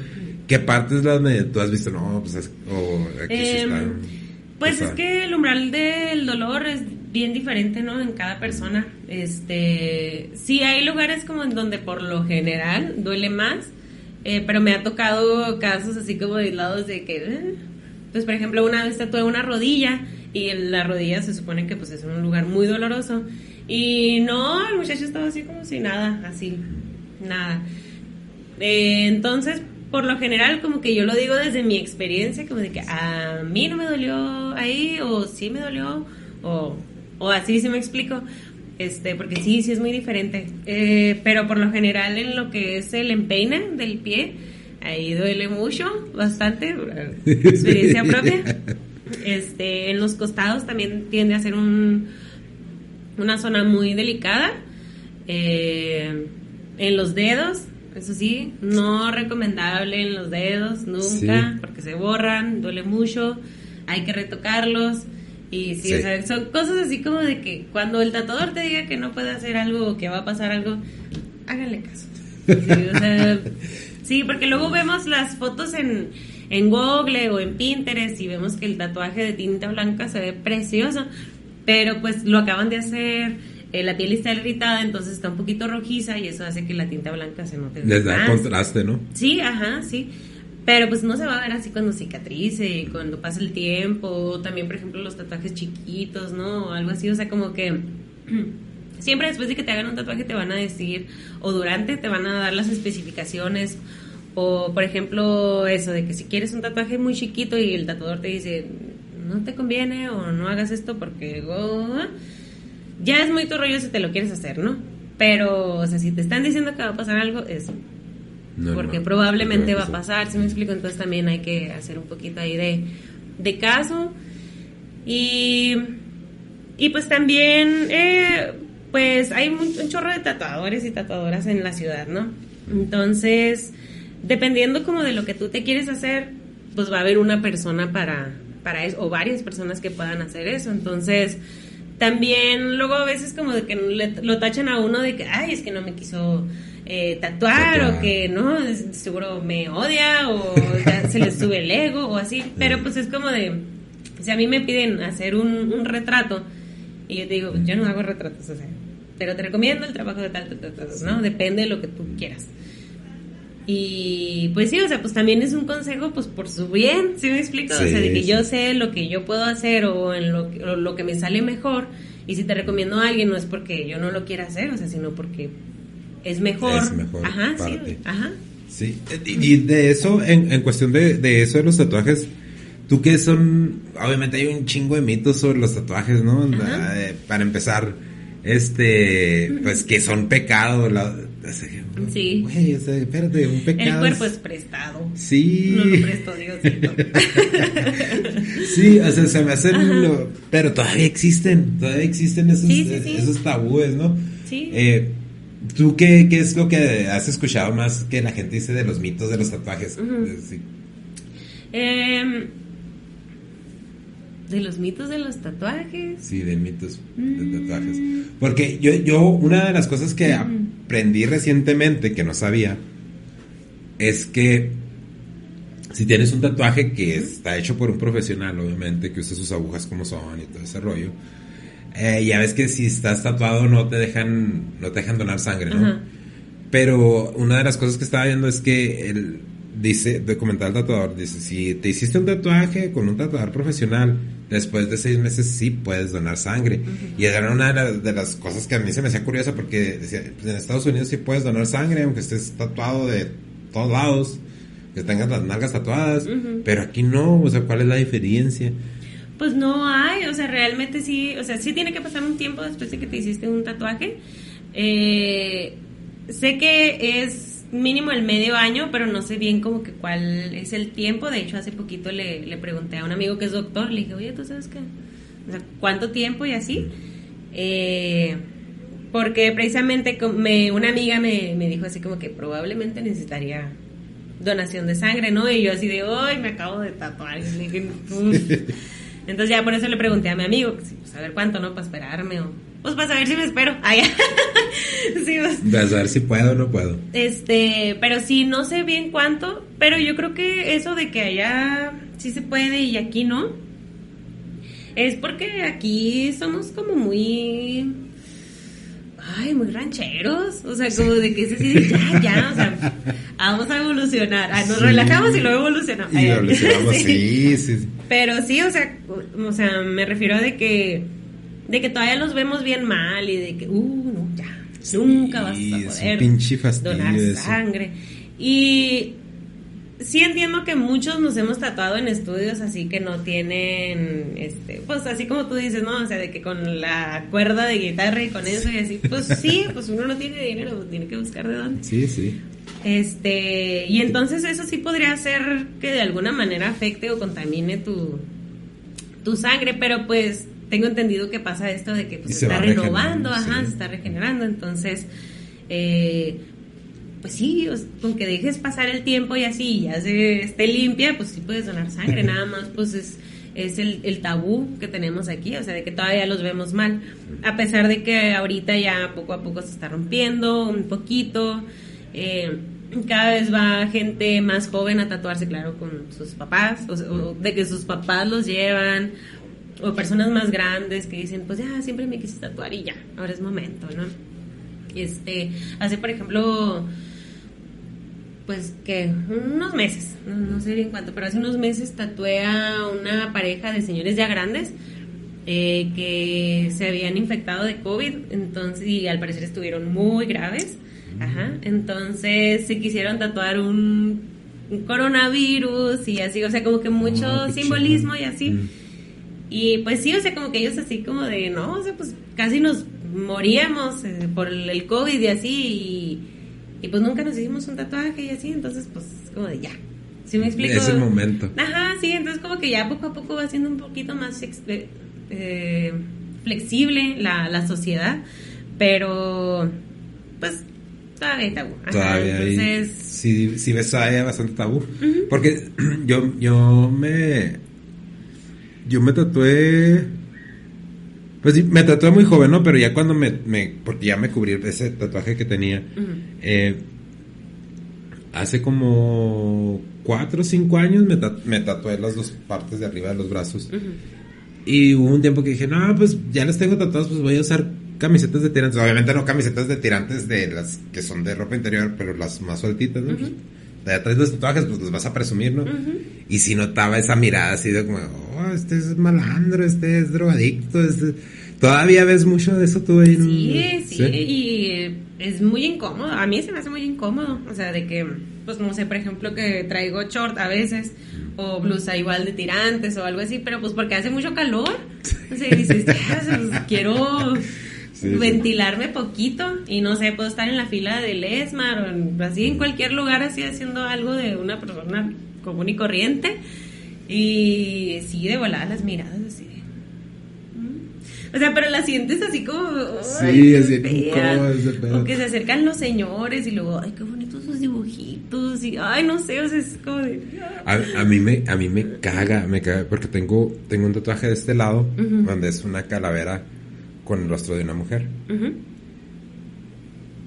¿qué partes las me- tú has visto? No, pues es, o aquí sí Em, está. Pues es que el umbral del dolor es bien diferente, ¿no? En cada persona. Este, sí hay lugares como en donde por lo general duele más, eh, pero me ha tocado casos así como aislados de que, eh, pues por ejemplo una vez tatué una rodilla y la rodilla se supone que pues es un lugar muy doloroso y no, el muchacho estaba así como si nada, así, nada. Eh, entonces, por lo general, como que yo lo digo desde mi experiencia, como de que a mí no me dolió ahí, o sí me dolió, o, o así se me explico. Este, porque sí, sí es muy diferente. Eh, pero por lo general, en lo que es el empeine del pie, ahí duele mucho, bastante, experiencia propia. Este, en los costados también tiende a ser un, una zona muy delicada. Eh, en los dedos, eso sí, no recomendable en los dedos, nunca, porque se borran, duele mucho, hay que retocarlos. Y sí, O sea, son cosas así como de que cuando el tatuador te diga que no puede hacer algo o que va a pasar algo, háganle caso. Sí, porque luego vemos las fotos en, en Google o en Pinterest y vemos que el tatuaje de tinta blanca se ve precioso, pero pues lo acaban de hacer, eh, la piel está irritada, entonces está un poquito rojiza y eso hace que la tinta blanca se note Les da contraste, ¿no? Sí, ajá, sí. Pero pues no se va a ver así cuando cicatrice, cuando pasa el tiempo, también por ejemplo los tatuajes chiquitos, ¿no? O algo así, o sea, como que siempre después de que te hagan un tatuaje te van a decir, o durante te van a dar las especificaciones, o por ejemplo eso de que si quieres un tatuaje muy chiquito y el tatuador te dice, no te conviene o no hagas esto porque ya es muy tu rollo si te lo quieres hacer, ¿no? Pero, o sea, si te están diciendo que va a pasar algo, es porque probablemente va a pasar, si me explico, entonces también hay que hacer un poquito ahí de, de caso. Y, y pues también, eh, pues hay un, chorro de tatuadores y tatuadoras en la ciudad, ¿no? Entonces, dependiendo como de lo que tú te quieres hacer, pues va a haber una persona para, para eso, o varias personas que puedan hacer eso. Entonces, también luego a veces como de que lo tachan a uno de que, ay, es que no me quiso eh, tatuar, o que no, seguro me odia o se le sube el ego o así, pero pues es como de, si a mí me piden hacer un, retrato y yo te digo, yo no hago retratos, o sea, pero te recomiendo el trabajo de tal, tal, tal, ¿no? Depende de lo que tú quieras. Y pues sí, o sea, pues también es un consejo, pues por su bien, ¿sí me explico? o sea, de que yo sé lo que yo puedo hacer o en lo, lo que me sale mejor. Y si te recomiendo a alguien, no es porque yo no lo quiera hacer, o sea, sino porque es mejor. Es mejor ajá, sí, ajá. Sí, y de eso, en, en cuestión de, de eso de los tatuajes, tú que son, obviamente hay un chingo de mitos sobre los tatuajes, ¿no? Eh, para empezar, este, pues que son pecados, la, sí. Güey, o sea, espérate, un pecado. El cuerpo es prestado. Sí. No lo prestó Dios. sí, o sea, se me hacen, lo, pero todavía existen, todavía existen esos, esos tabúes, ¿no? Sí. Eh, ¿Tú qué, qué, es lo que has escuchado más que la gente dice de los mitos de los tatuajes? Em, de los mitos de los tatuajes. Sí, de mitos de tatuajes. Porque yo, yo, una de las cosas que aprendí recientemente que no sabía es que si tienes un tatuaje que está hecho por un profesional, obviamente, que usa sus agujas como son y todo ese rollo, eh, ya ves que si estás tatuado no te dejan, no te dejan donar sangre, ¿no? Pero una de las cosas que estaba viendo es que él dice, de comentar al tatuador, dice, si te hiciste un tatuaje con un tatuador profesional, después de seis meses sí puedes donar sangre. Y era una de, las cosas que a mí se me hacía curiosa porque decía, pues en Estados Unidos sí puedes donar sangre, aunque estés tatuado de todos lados, que tengas las nalgas tatuadas, pero aquí no, o sea, ¿cuál es la diferencia? Pues no hay, o sea, realmente sí, o sea, sí tiene que pasar un tiempo después de que te hiciste un tatuaje. Eh, sé que es mínimo el medio año, pero no sé bien como que cuál es el tiempo. De hecho, hace poquito le, le pregunté a un amigo que es doctor, le dije, oye, ¿tú sabes qué? O sea, ¿cuánto tiempo y así? Eh, porque precisamente me, una amiga me, me dijo así como que probablemente necesitaría donación de sangre, ¿no? Y yo así de, ¡ay, me acabo de tatuar! Y dije, entonces ya por eso le pregunté a mi amigo, pues, a ver cuánto, ¿no? Para esperarme o... Pues para saber si me espero. Ay, sí, pues. Para saber si puedo o no puedo. Este, pero sí, no sé bien cuánto, pero yo creo que eso de que allá sí se puede y aquí no, es porque aquí somos como muy ay, muy rancheros, o sea, como de que se sí, ya, ya, o sea, vamos a evolucionar, ah, nos relajamos y luego evolucionamos. Y evolucionamos, sí, sí, Pero sí, o sea, o sea, me refiero a de que, de que todavía los vemos bien mal y de que, uh, no, ya, nunca vas a poder donar sangre. Y sí entiendo que muchos nos hemos tatuado en estudios así que no tienen, este, pues así como tú dices, ¿no? O sea, de que con la cuerda de guitarra y con eso y así, pues sí, pues uno no tiene dinero, pues tiene que buscar de dónde. Sí, sí. Este, y entonces eso sí podría hacer que de alguna manera afecte o contamine tu, tu sangre, pero pues tengo entendido que pasa esto de que pues, se, está renovando, ajá, se está regenerando, entonces, eh, pues sí, con que dejes pasar el tiempo y así ya se esté limpia, pues sí puedes donar sangre, nada más pues es, es el, el, tabú que tenemos aquí, o sea, de que todavía los vemos mal, a pesar de que ahorita ya poco a poco se está rompiendo un poquito, eh, cada vez va gente más joven a tatuarse, claro, con sus papás, o, de que sus papás los llevan, o personas más grandes que dicen, pues ya, siempre me quise tatuar y ya, ahora es momento, ¿no? Este, hace por ejemplo pues que unos meses, no, sé bien cuánto, pero hace unos meses tatué a una pareja de señores ya grandes eh, que se habían infectado de COVID, entonces, y al parecer estuvieron muy graves. Ajá, entonces se quisieron tatuar un, coronavirus y así, o sea, como que mucho ah, simbolismo y así. Y pues sí, o sea, como que ellos así como de, no, o sea, pues casi nos moríamos eh, por el COVID y así, y y pues nunca nos hicimos un tatuaje y así, entonces pues como de ya. ¿Sí me explico? Ese momento. Ajá, sí, entonces como que ya poco a poco va siendo un poquito más eh, flexible la, la sociedad, pero pues todavía hay tabú. todavía entonces... sí, sí ves hay bastante tabú. Porque yo, yo me... Yo me tatué pues sí, me tatué muy joven, ¿no? Pero ya cuando me, porque ya me cubrí ese tatuaje que tenía, eh, hace como cuatro o cinco años me, tatué las dos partes de arriba de los brazos. Y hubo un tiempo que dije, no, pues ya las tengo tatuadas, pues voy a usar camisetas de tirantes. Obviamente no camisetas de tirantes de las que son de ropa interior, pero las más sueltitas, ¿no? de atrás de los tatuajes, pues los vas a presumir, ¿no? Y si notaba esa mirada así de como, oh, este es malandro, este es drogadicto, este... ¿Todavía ves mucho de eso tú ahí? Sí, sí, y es muy incómodo. A mí se me hace muy incómodo. O sea, de que, pues no sé, por ejemplo, que traigo short a veces o blusa igual de tirantes o algo así, pero pues porque hace mucho calor. O sea, dices, pues, quiero ventilarme poquito y no sé, puedo estar en la fila del ESMAR o así en cualquier lugar así haciendo algo de una persona común y corriente y sí, de volada las miradas así mm". o sea, pero la sientes así como. Sí, así como. O que se acercan los señores y luego, ay, qué bonitos sus dibujitos. Y, ay, no sé, o sea, es como de. A, mí, me, a mí me caga, me caga, porque tengo, tengo un tatuaje de este lado, donde es una calavera con el rostro de una mujer.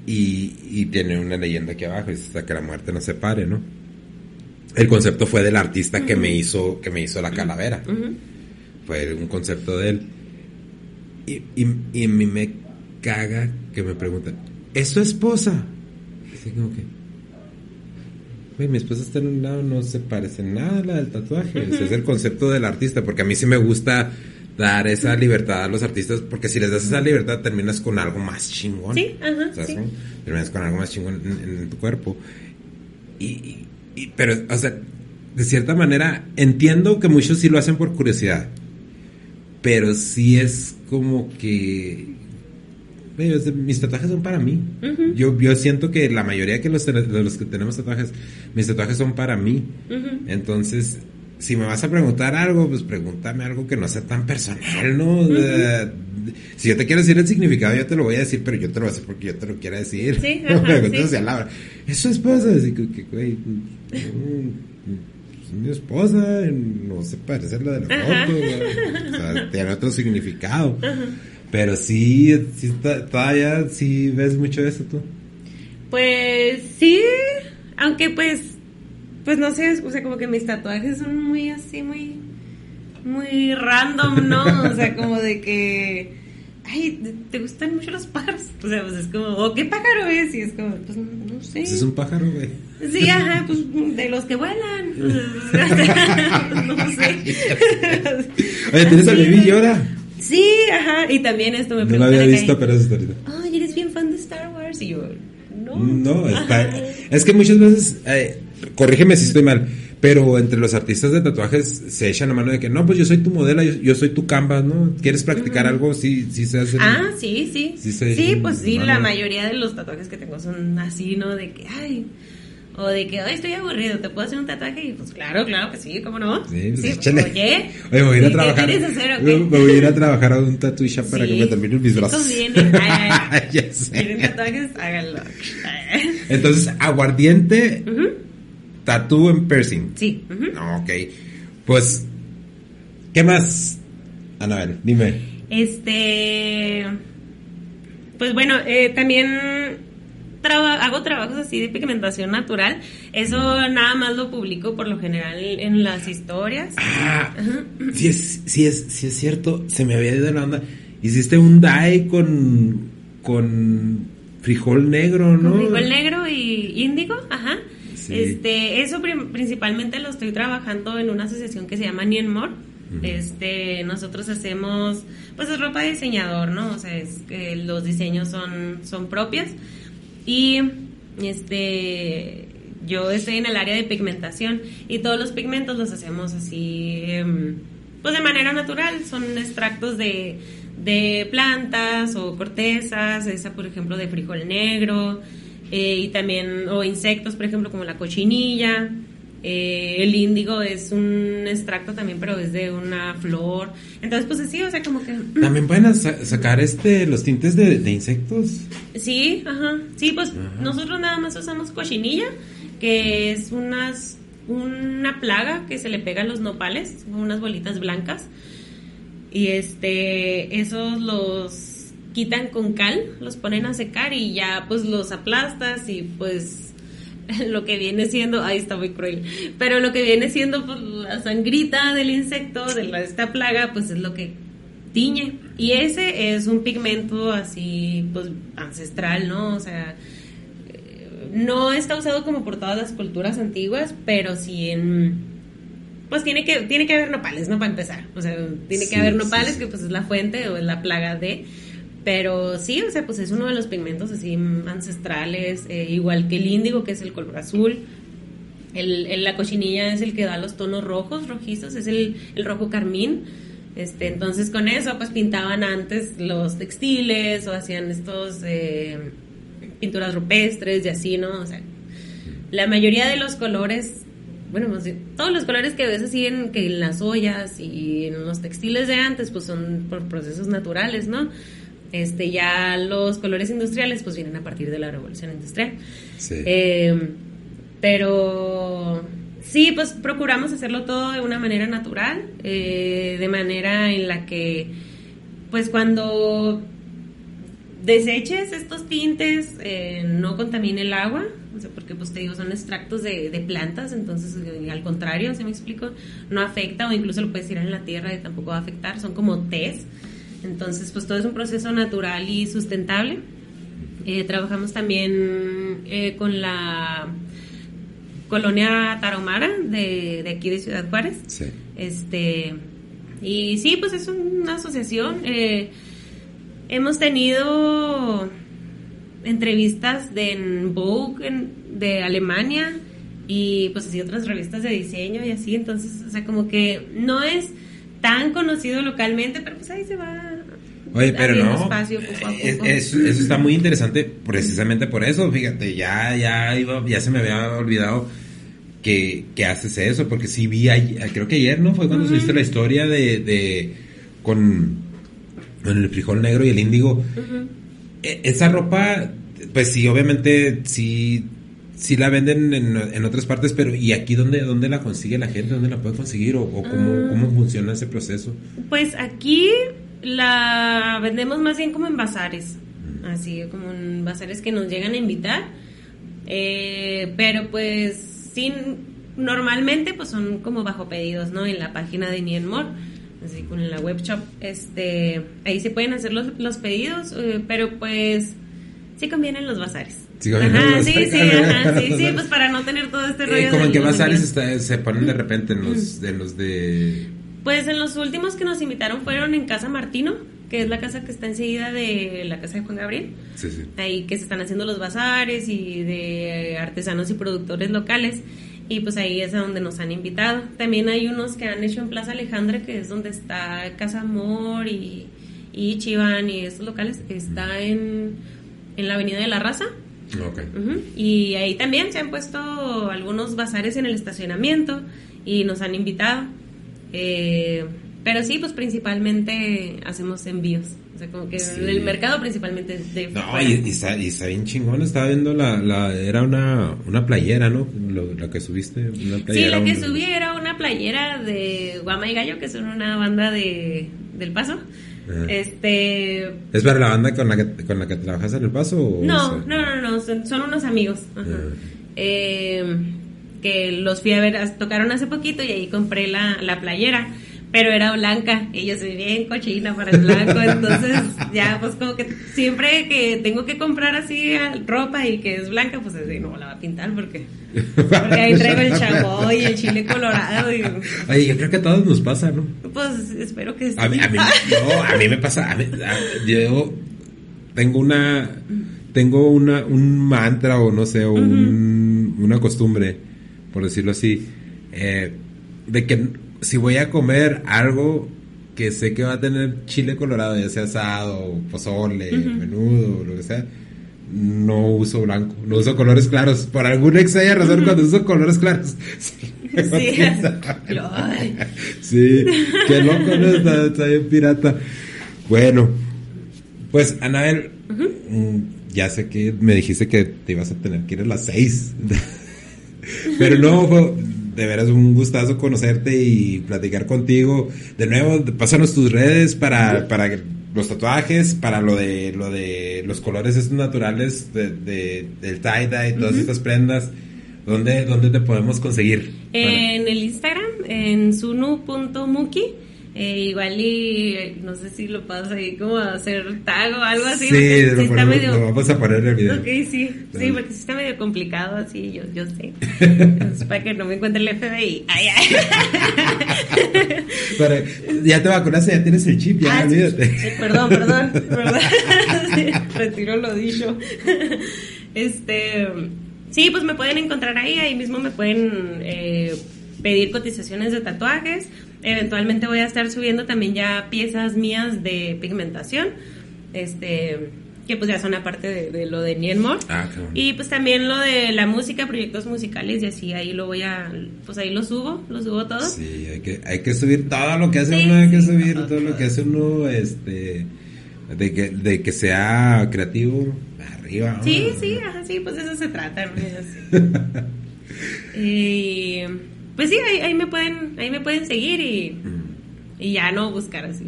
y, tiene una leyenda aquí abajo, dice hasta que la muerte no se pare, ¿no? El concepto fue del artista que me hizo, que me hizo la calavera. Fue un concepto de él. Y, y, a mí me caga que me preguntan, ¿es su esposa? Así como que... mi esposa está en un lado, no se parece nada a la del tatuaje. Ese es el concepto del artista, porque a mí sí me gusta dar esa libertad a los artistas, porque si les das esa libertad terminas con algo más chingón. Sí, ajá, sí. Terminas con algo más chingón en, tu cuerpo. Y, y, pero, o sea, de cierta manera entiendo que muchos sí lo hacen por curiosidad, pero sí es como que... mis tatuajes son para mí. yo, yo siento que la mayoría que los, de los que tenemos tatuajes, mis tatuajes son para mí. Entonces, si me vas a preguntar algo, pues pregúntame algo que no sea tan personal, ¿no? si yo te quiero decir el significado, yo te lo voy a decir, pero yo te lo voy a decir porque yo te lo quiero decir. Sí, ajá, sí. Es esposa, así que, güey, es mi esposa, no se parece a la de la foto, o sea, tiene otro significado. Pero sí, sí, todavía sí ves mucho de eso tú. Pues sí, aunque pues pues no sé, o sea, como que mis tatuajes son muy así, muy, muy random, ¿no? O sea, como de que, ay, ¿te gustan mucho los pájaros? O sea, pues es como, ¿o qué pájaro es? Y es como, pues no sé. Pues es un pájaro, güey. Sí, ajá, pues de los que vuelan. no sé. Oye, ¿tienes a Baby Yoda? Sí, ajá, y también esto me preguntan. No lo había visto, pero es ahorita. Ay, eres bien fan de Star Wars. Y yo, no. No, está, es que muchas veces, eh, corrígeme si estoy mal, pero entre los artistas de tatuajes se echan la mano de que no, pues yo soy tu modelo, yo, yo soy tu canvas, ¿no? ¿Quieres practicar algo? Sí, sí se hace. Ah, sí, sí. Sí Sí, se- pues sí, mano. la mayoría de los tatuajes que tengo son así, ¿no? De que, ay, o de que, ay, estoy aburrido, ¿te puedo hacer un tatuaje? Y pues claro, claro que sí, ¿cómo no? Sí, pues, pues, échale. oye, Oye, voy a ir a ¿y qué trabajar. quieres hacer o me, qué? voy a ir a trabajar a un shop para Sí, que me terminen mis sí brazos. conviene. Ay, ay, ay. ya sé. ¿Quieren tatuajes? Háganlo. Entonces, aguardiente, Ujú, tatú en piercing. Sí. ok. Pues, ¿qué más? Anabel, dime. Este. Pues bueno, eh, también traba- hago trabajos así de pigmentación natural. Eso nada más lo publico por lo general en las historias. Ah, sí es, sí es, sí es cierto, se me había ido la onda. Hiciste un dye con, con frijol negro, ¿no? Con frijol negro y índigo, ajá. Sí. Este, eso principalmente lo estoy trabajando en una asociación que se llama Nienmore. Este, nosotros hacemos, pues es ropa de diseñador, ¿no? O sea, es que los diseños son, son propias. Y este, yo estoy en el área de pigmentación y todos los pigmentos los hacemos así, em, pues de manera natural. Son extractos de, de plantas o cortezas, esa por ejemplo de frijol negro, eh, y también, o insectos, por ejemplo, como la cochinilla. Eh, el índigo es un extracto también, pero es de una flor. Entonces, pues así, o sea, como que... También pueden sa- sacar este los tintes de, de insectos. Sí, ajá. Sí, pues Ajá. nosotros nada más usamos cochinilla, que es unas una plaga que se le pega a los nopales, unas bolitas blancas. Y este esos los quitan con cal, los ponen a secar y ya pues los aplastas y pues lo que viene siendo, ahí está muy cruel, pero lo que viene siendo pues, la sangrita del insecto, de la, esta plaga, pues es lo que tiñe. Y ese es un pigmento así, pues ancestral, ¿no? O sea, eh, no está usado como por todas las culturas antiguas, pero sí en... Pues tiene que, tiene que haber nopales, ¿no? Para empezar. O sea, tiene Sí, que haber sí, nopales, sí. que pues es la fuente o es la plaga de... Pero sí, o sea, pues es uno de los pigmentos así ancestrales, eh, igual que el índigo, que es el color azul. El, la cochinilla es el que da los tonos rojos, rojizos, es el, el rojo carmín. Este, entonces con eso pues pintaban antes los textiles o hacían estos eh, pinturas rupestres y así, ¿no? O sea, la mayoría de los colores, bueno, pues, todos los colores que ves así en, que en las ollas y en los textiles de antes, pues son por procesos naturales, ¿no? Este, ya los colores industriales, pues vienen a partir de la revolución industrial. Sí. Eh, pero sí, pues procuramos hacerlo todo de una manera natural, eh, de manera en la que, pues cuando deseches estos tintes, eh, no contamine el agua, o sea, porque pues te digo, son extractos de, de plantas, entonces eh, al contrario, si me explico, no afecta o incluso lo puedes tirar en la tierra y tampoco va a afectar, son como tés, entonces pues todo es un proceso natural y sustentable. Eh, trabajamos también eh, con la colonia Tarahumara de, de aquí de Ciudad Juárez. Sí. Este, y sí, pues es una asociación. eh, hemos tenido entrevistas de en Vogue en- de Alemania y pues así otras revistas de diseño y así. Entonces, o sea, como que no es tan conocido localmente, pero pues ahí se va. Oye, pero no. espacio poco a es- poco. es- eso está muy interesante precisamente por eso. Fíjate, ya, ya, iba, ya se me había olvidado que, que haces eso, porque sí vi, ay- creo que ayer, ¿no? Fue cuando subiste la historia de, de con, con el frijol negro y el índigo. E- Esa ropa, pues sí, obviamente, sí, sí la venden en, en otras partes, pero ¿y aquí dónde, dónde la consigue la gente? ¿Dónde la puede conseguir? ¿O, o cómo, Ah. cómo funciona ese proceso? Pues aquí la vendemos más bien como en bazares, así como en bazares que nos llegan a invitar, Eh, pero pues sin normalmente pues son como bajo pedidos, ¿no? En la página de Nienmore, así con la web shop, este, ahí se pueden hacer los, los pedidos, eh, pero pues sí convienen los bazares. Ajá, sí, sí, ajá, sí, sí, pues para no tener todo este Eh, rollo. como en envíos. está- se ponen de repente en los de los de Pues en los últimos que nos invitaron fueron en Casa Martino, que es la casa que está enseguida de la casa de Juan Gabriel. Sí, sí. Ahí que se están haciendo los bazares y de artesanos y productores locales. Y pues ahí es a donde nos han invitado. También hay unos que han hecho en Plaza Alejandra, que es donde está Casa Amor y, y Chiván y estos locales. Está en, en la Avenida de la Raza. Y ahí también se han puesto algunos bazares en el estacionamiento y nos han invitado. Eh, pero sí, pues principalmente hacemos envíos. O sea, como que Sí. el mercado principalmente es de No, y, y está, y está bien chingón. Estaba viendo la, la era una, una playera, ¿no? Lo- la que subiste. Una Sí, playera, la que un- subí era una playera de Guama y Gallo, que son una banda de del Paso. Ajá. Este, ¿Es para la banda con la que, con la que trabajas en El Paso? o no, no, no, no, son, son unos amigos. Ajá. Ah. Eh, que los fui a ver, tocaron hace poquito y ahí compré la, la playera. Pero era blanca, y yo soy bien cochina para el blanco, entonces ya pues como que siempre que tengo que comprar así ropa y que es blanca, pues así, no la va a pintar porque, porque ahí traigo el chamoy y el chile colorado y Oye, yo creo que a todos nos pasa, ¿no? pues espero que sí. A mí, a mí- no, a mí me pasa. a mí- a- yo tengo una. Tengo una, un mantra o no sé, un- una costumbre, por decirlo así, eh, de que si voy a comer algo que sé que va a tener chile colorado, ya sea asado, pozole, menudo, lo que sea, no uso blanco, no uso colores claros. Por alguna extraña razón, cuando uso colores claros, Sí. Sí, qué loco, ¿no? Está, está bien pirata. Bueno, pues, Anabel, mm, ya sé que me dijiste que te ibas a tener que ir a las seis. Pero no, fue de veras un gustazo conocerte y platicar contigo. De nuevo, pásanos tus redes para, para los tatuajes, para lo de lo de los colores estos naturales de, de- del tie-dye, todas estas prendas. ¿Dónde, ¿Dónde te podemos conseguir? En el Instagram, en sunu.muki. Eh, igual y eh, no sé si lo puedo ahí como hacer tag o algo así. Sí, porque lo, está ponemos- medio... lo vamos a poner en el video. Ok, sí, sí, porque sí está medio complicado así, yo, yo sé. Es para que no me encuentre el FBI. Ay, ay. Para- ya te vacunaste, ya tienes el chip, ya Ah, olvídate. sí, perdón, perdón, perdón. Sí, retiro lo dicho. Este, sí, pues me pueden encontrar ahí, ahí mismo me pueden eh, pedir cotizaciones de tatuajes. Eventualmente voy a estar subiendo también ya piezas mías de pigmentación, este, que pues ya son aparte de, de lo de Nienmore. Ah, bueno. Y pues también lo de la música, proyectos musicales y así, ahí lo voy a, pues ahí lo subo, lo subo todo. Sí, hay que, hay que subir todo lo que hace Sí, uno, hay que subir todo lo que hace uno, este, de que, de que sea creativo, arriba. ¿no? Sí, sí, ajá, sí, pues eso se trata, ¿no? pues sí, ahí, ahí me pueden, ahí me pueden seguir y, y ya no buscar así.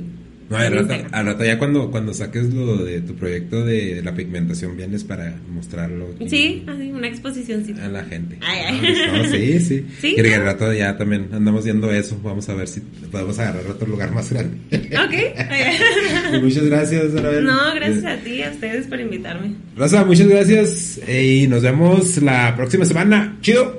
No, al rato, Instagram. al rato ya cuando, cuando saques lo de tu proyecto de la pigmentación vienes para mostrarlo Sí, así, una exposición sí. a la gente. Ay, ay. pues, no, sí, sí. Sí, Y al rato ya también andamos viendo eso, vamos a ver si podemos agarrar otro lugar más grande. Ok. Y muchas gracias, Anabel. no, gracias a ti, a ustedes por invitarme. Raza, muchas gracias eh, y nos vemos la próxima semana. Chido.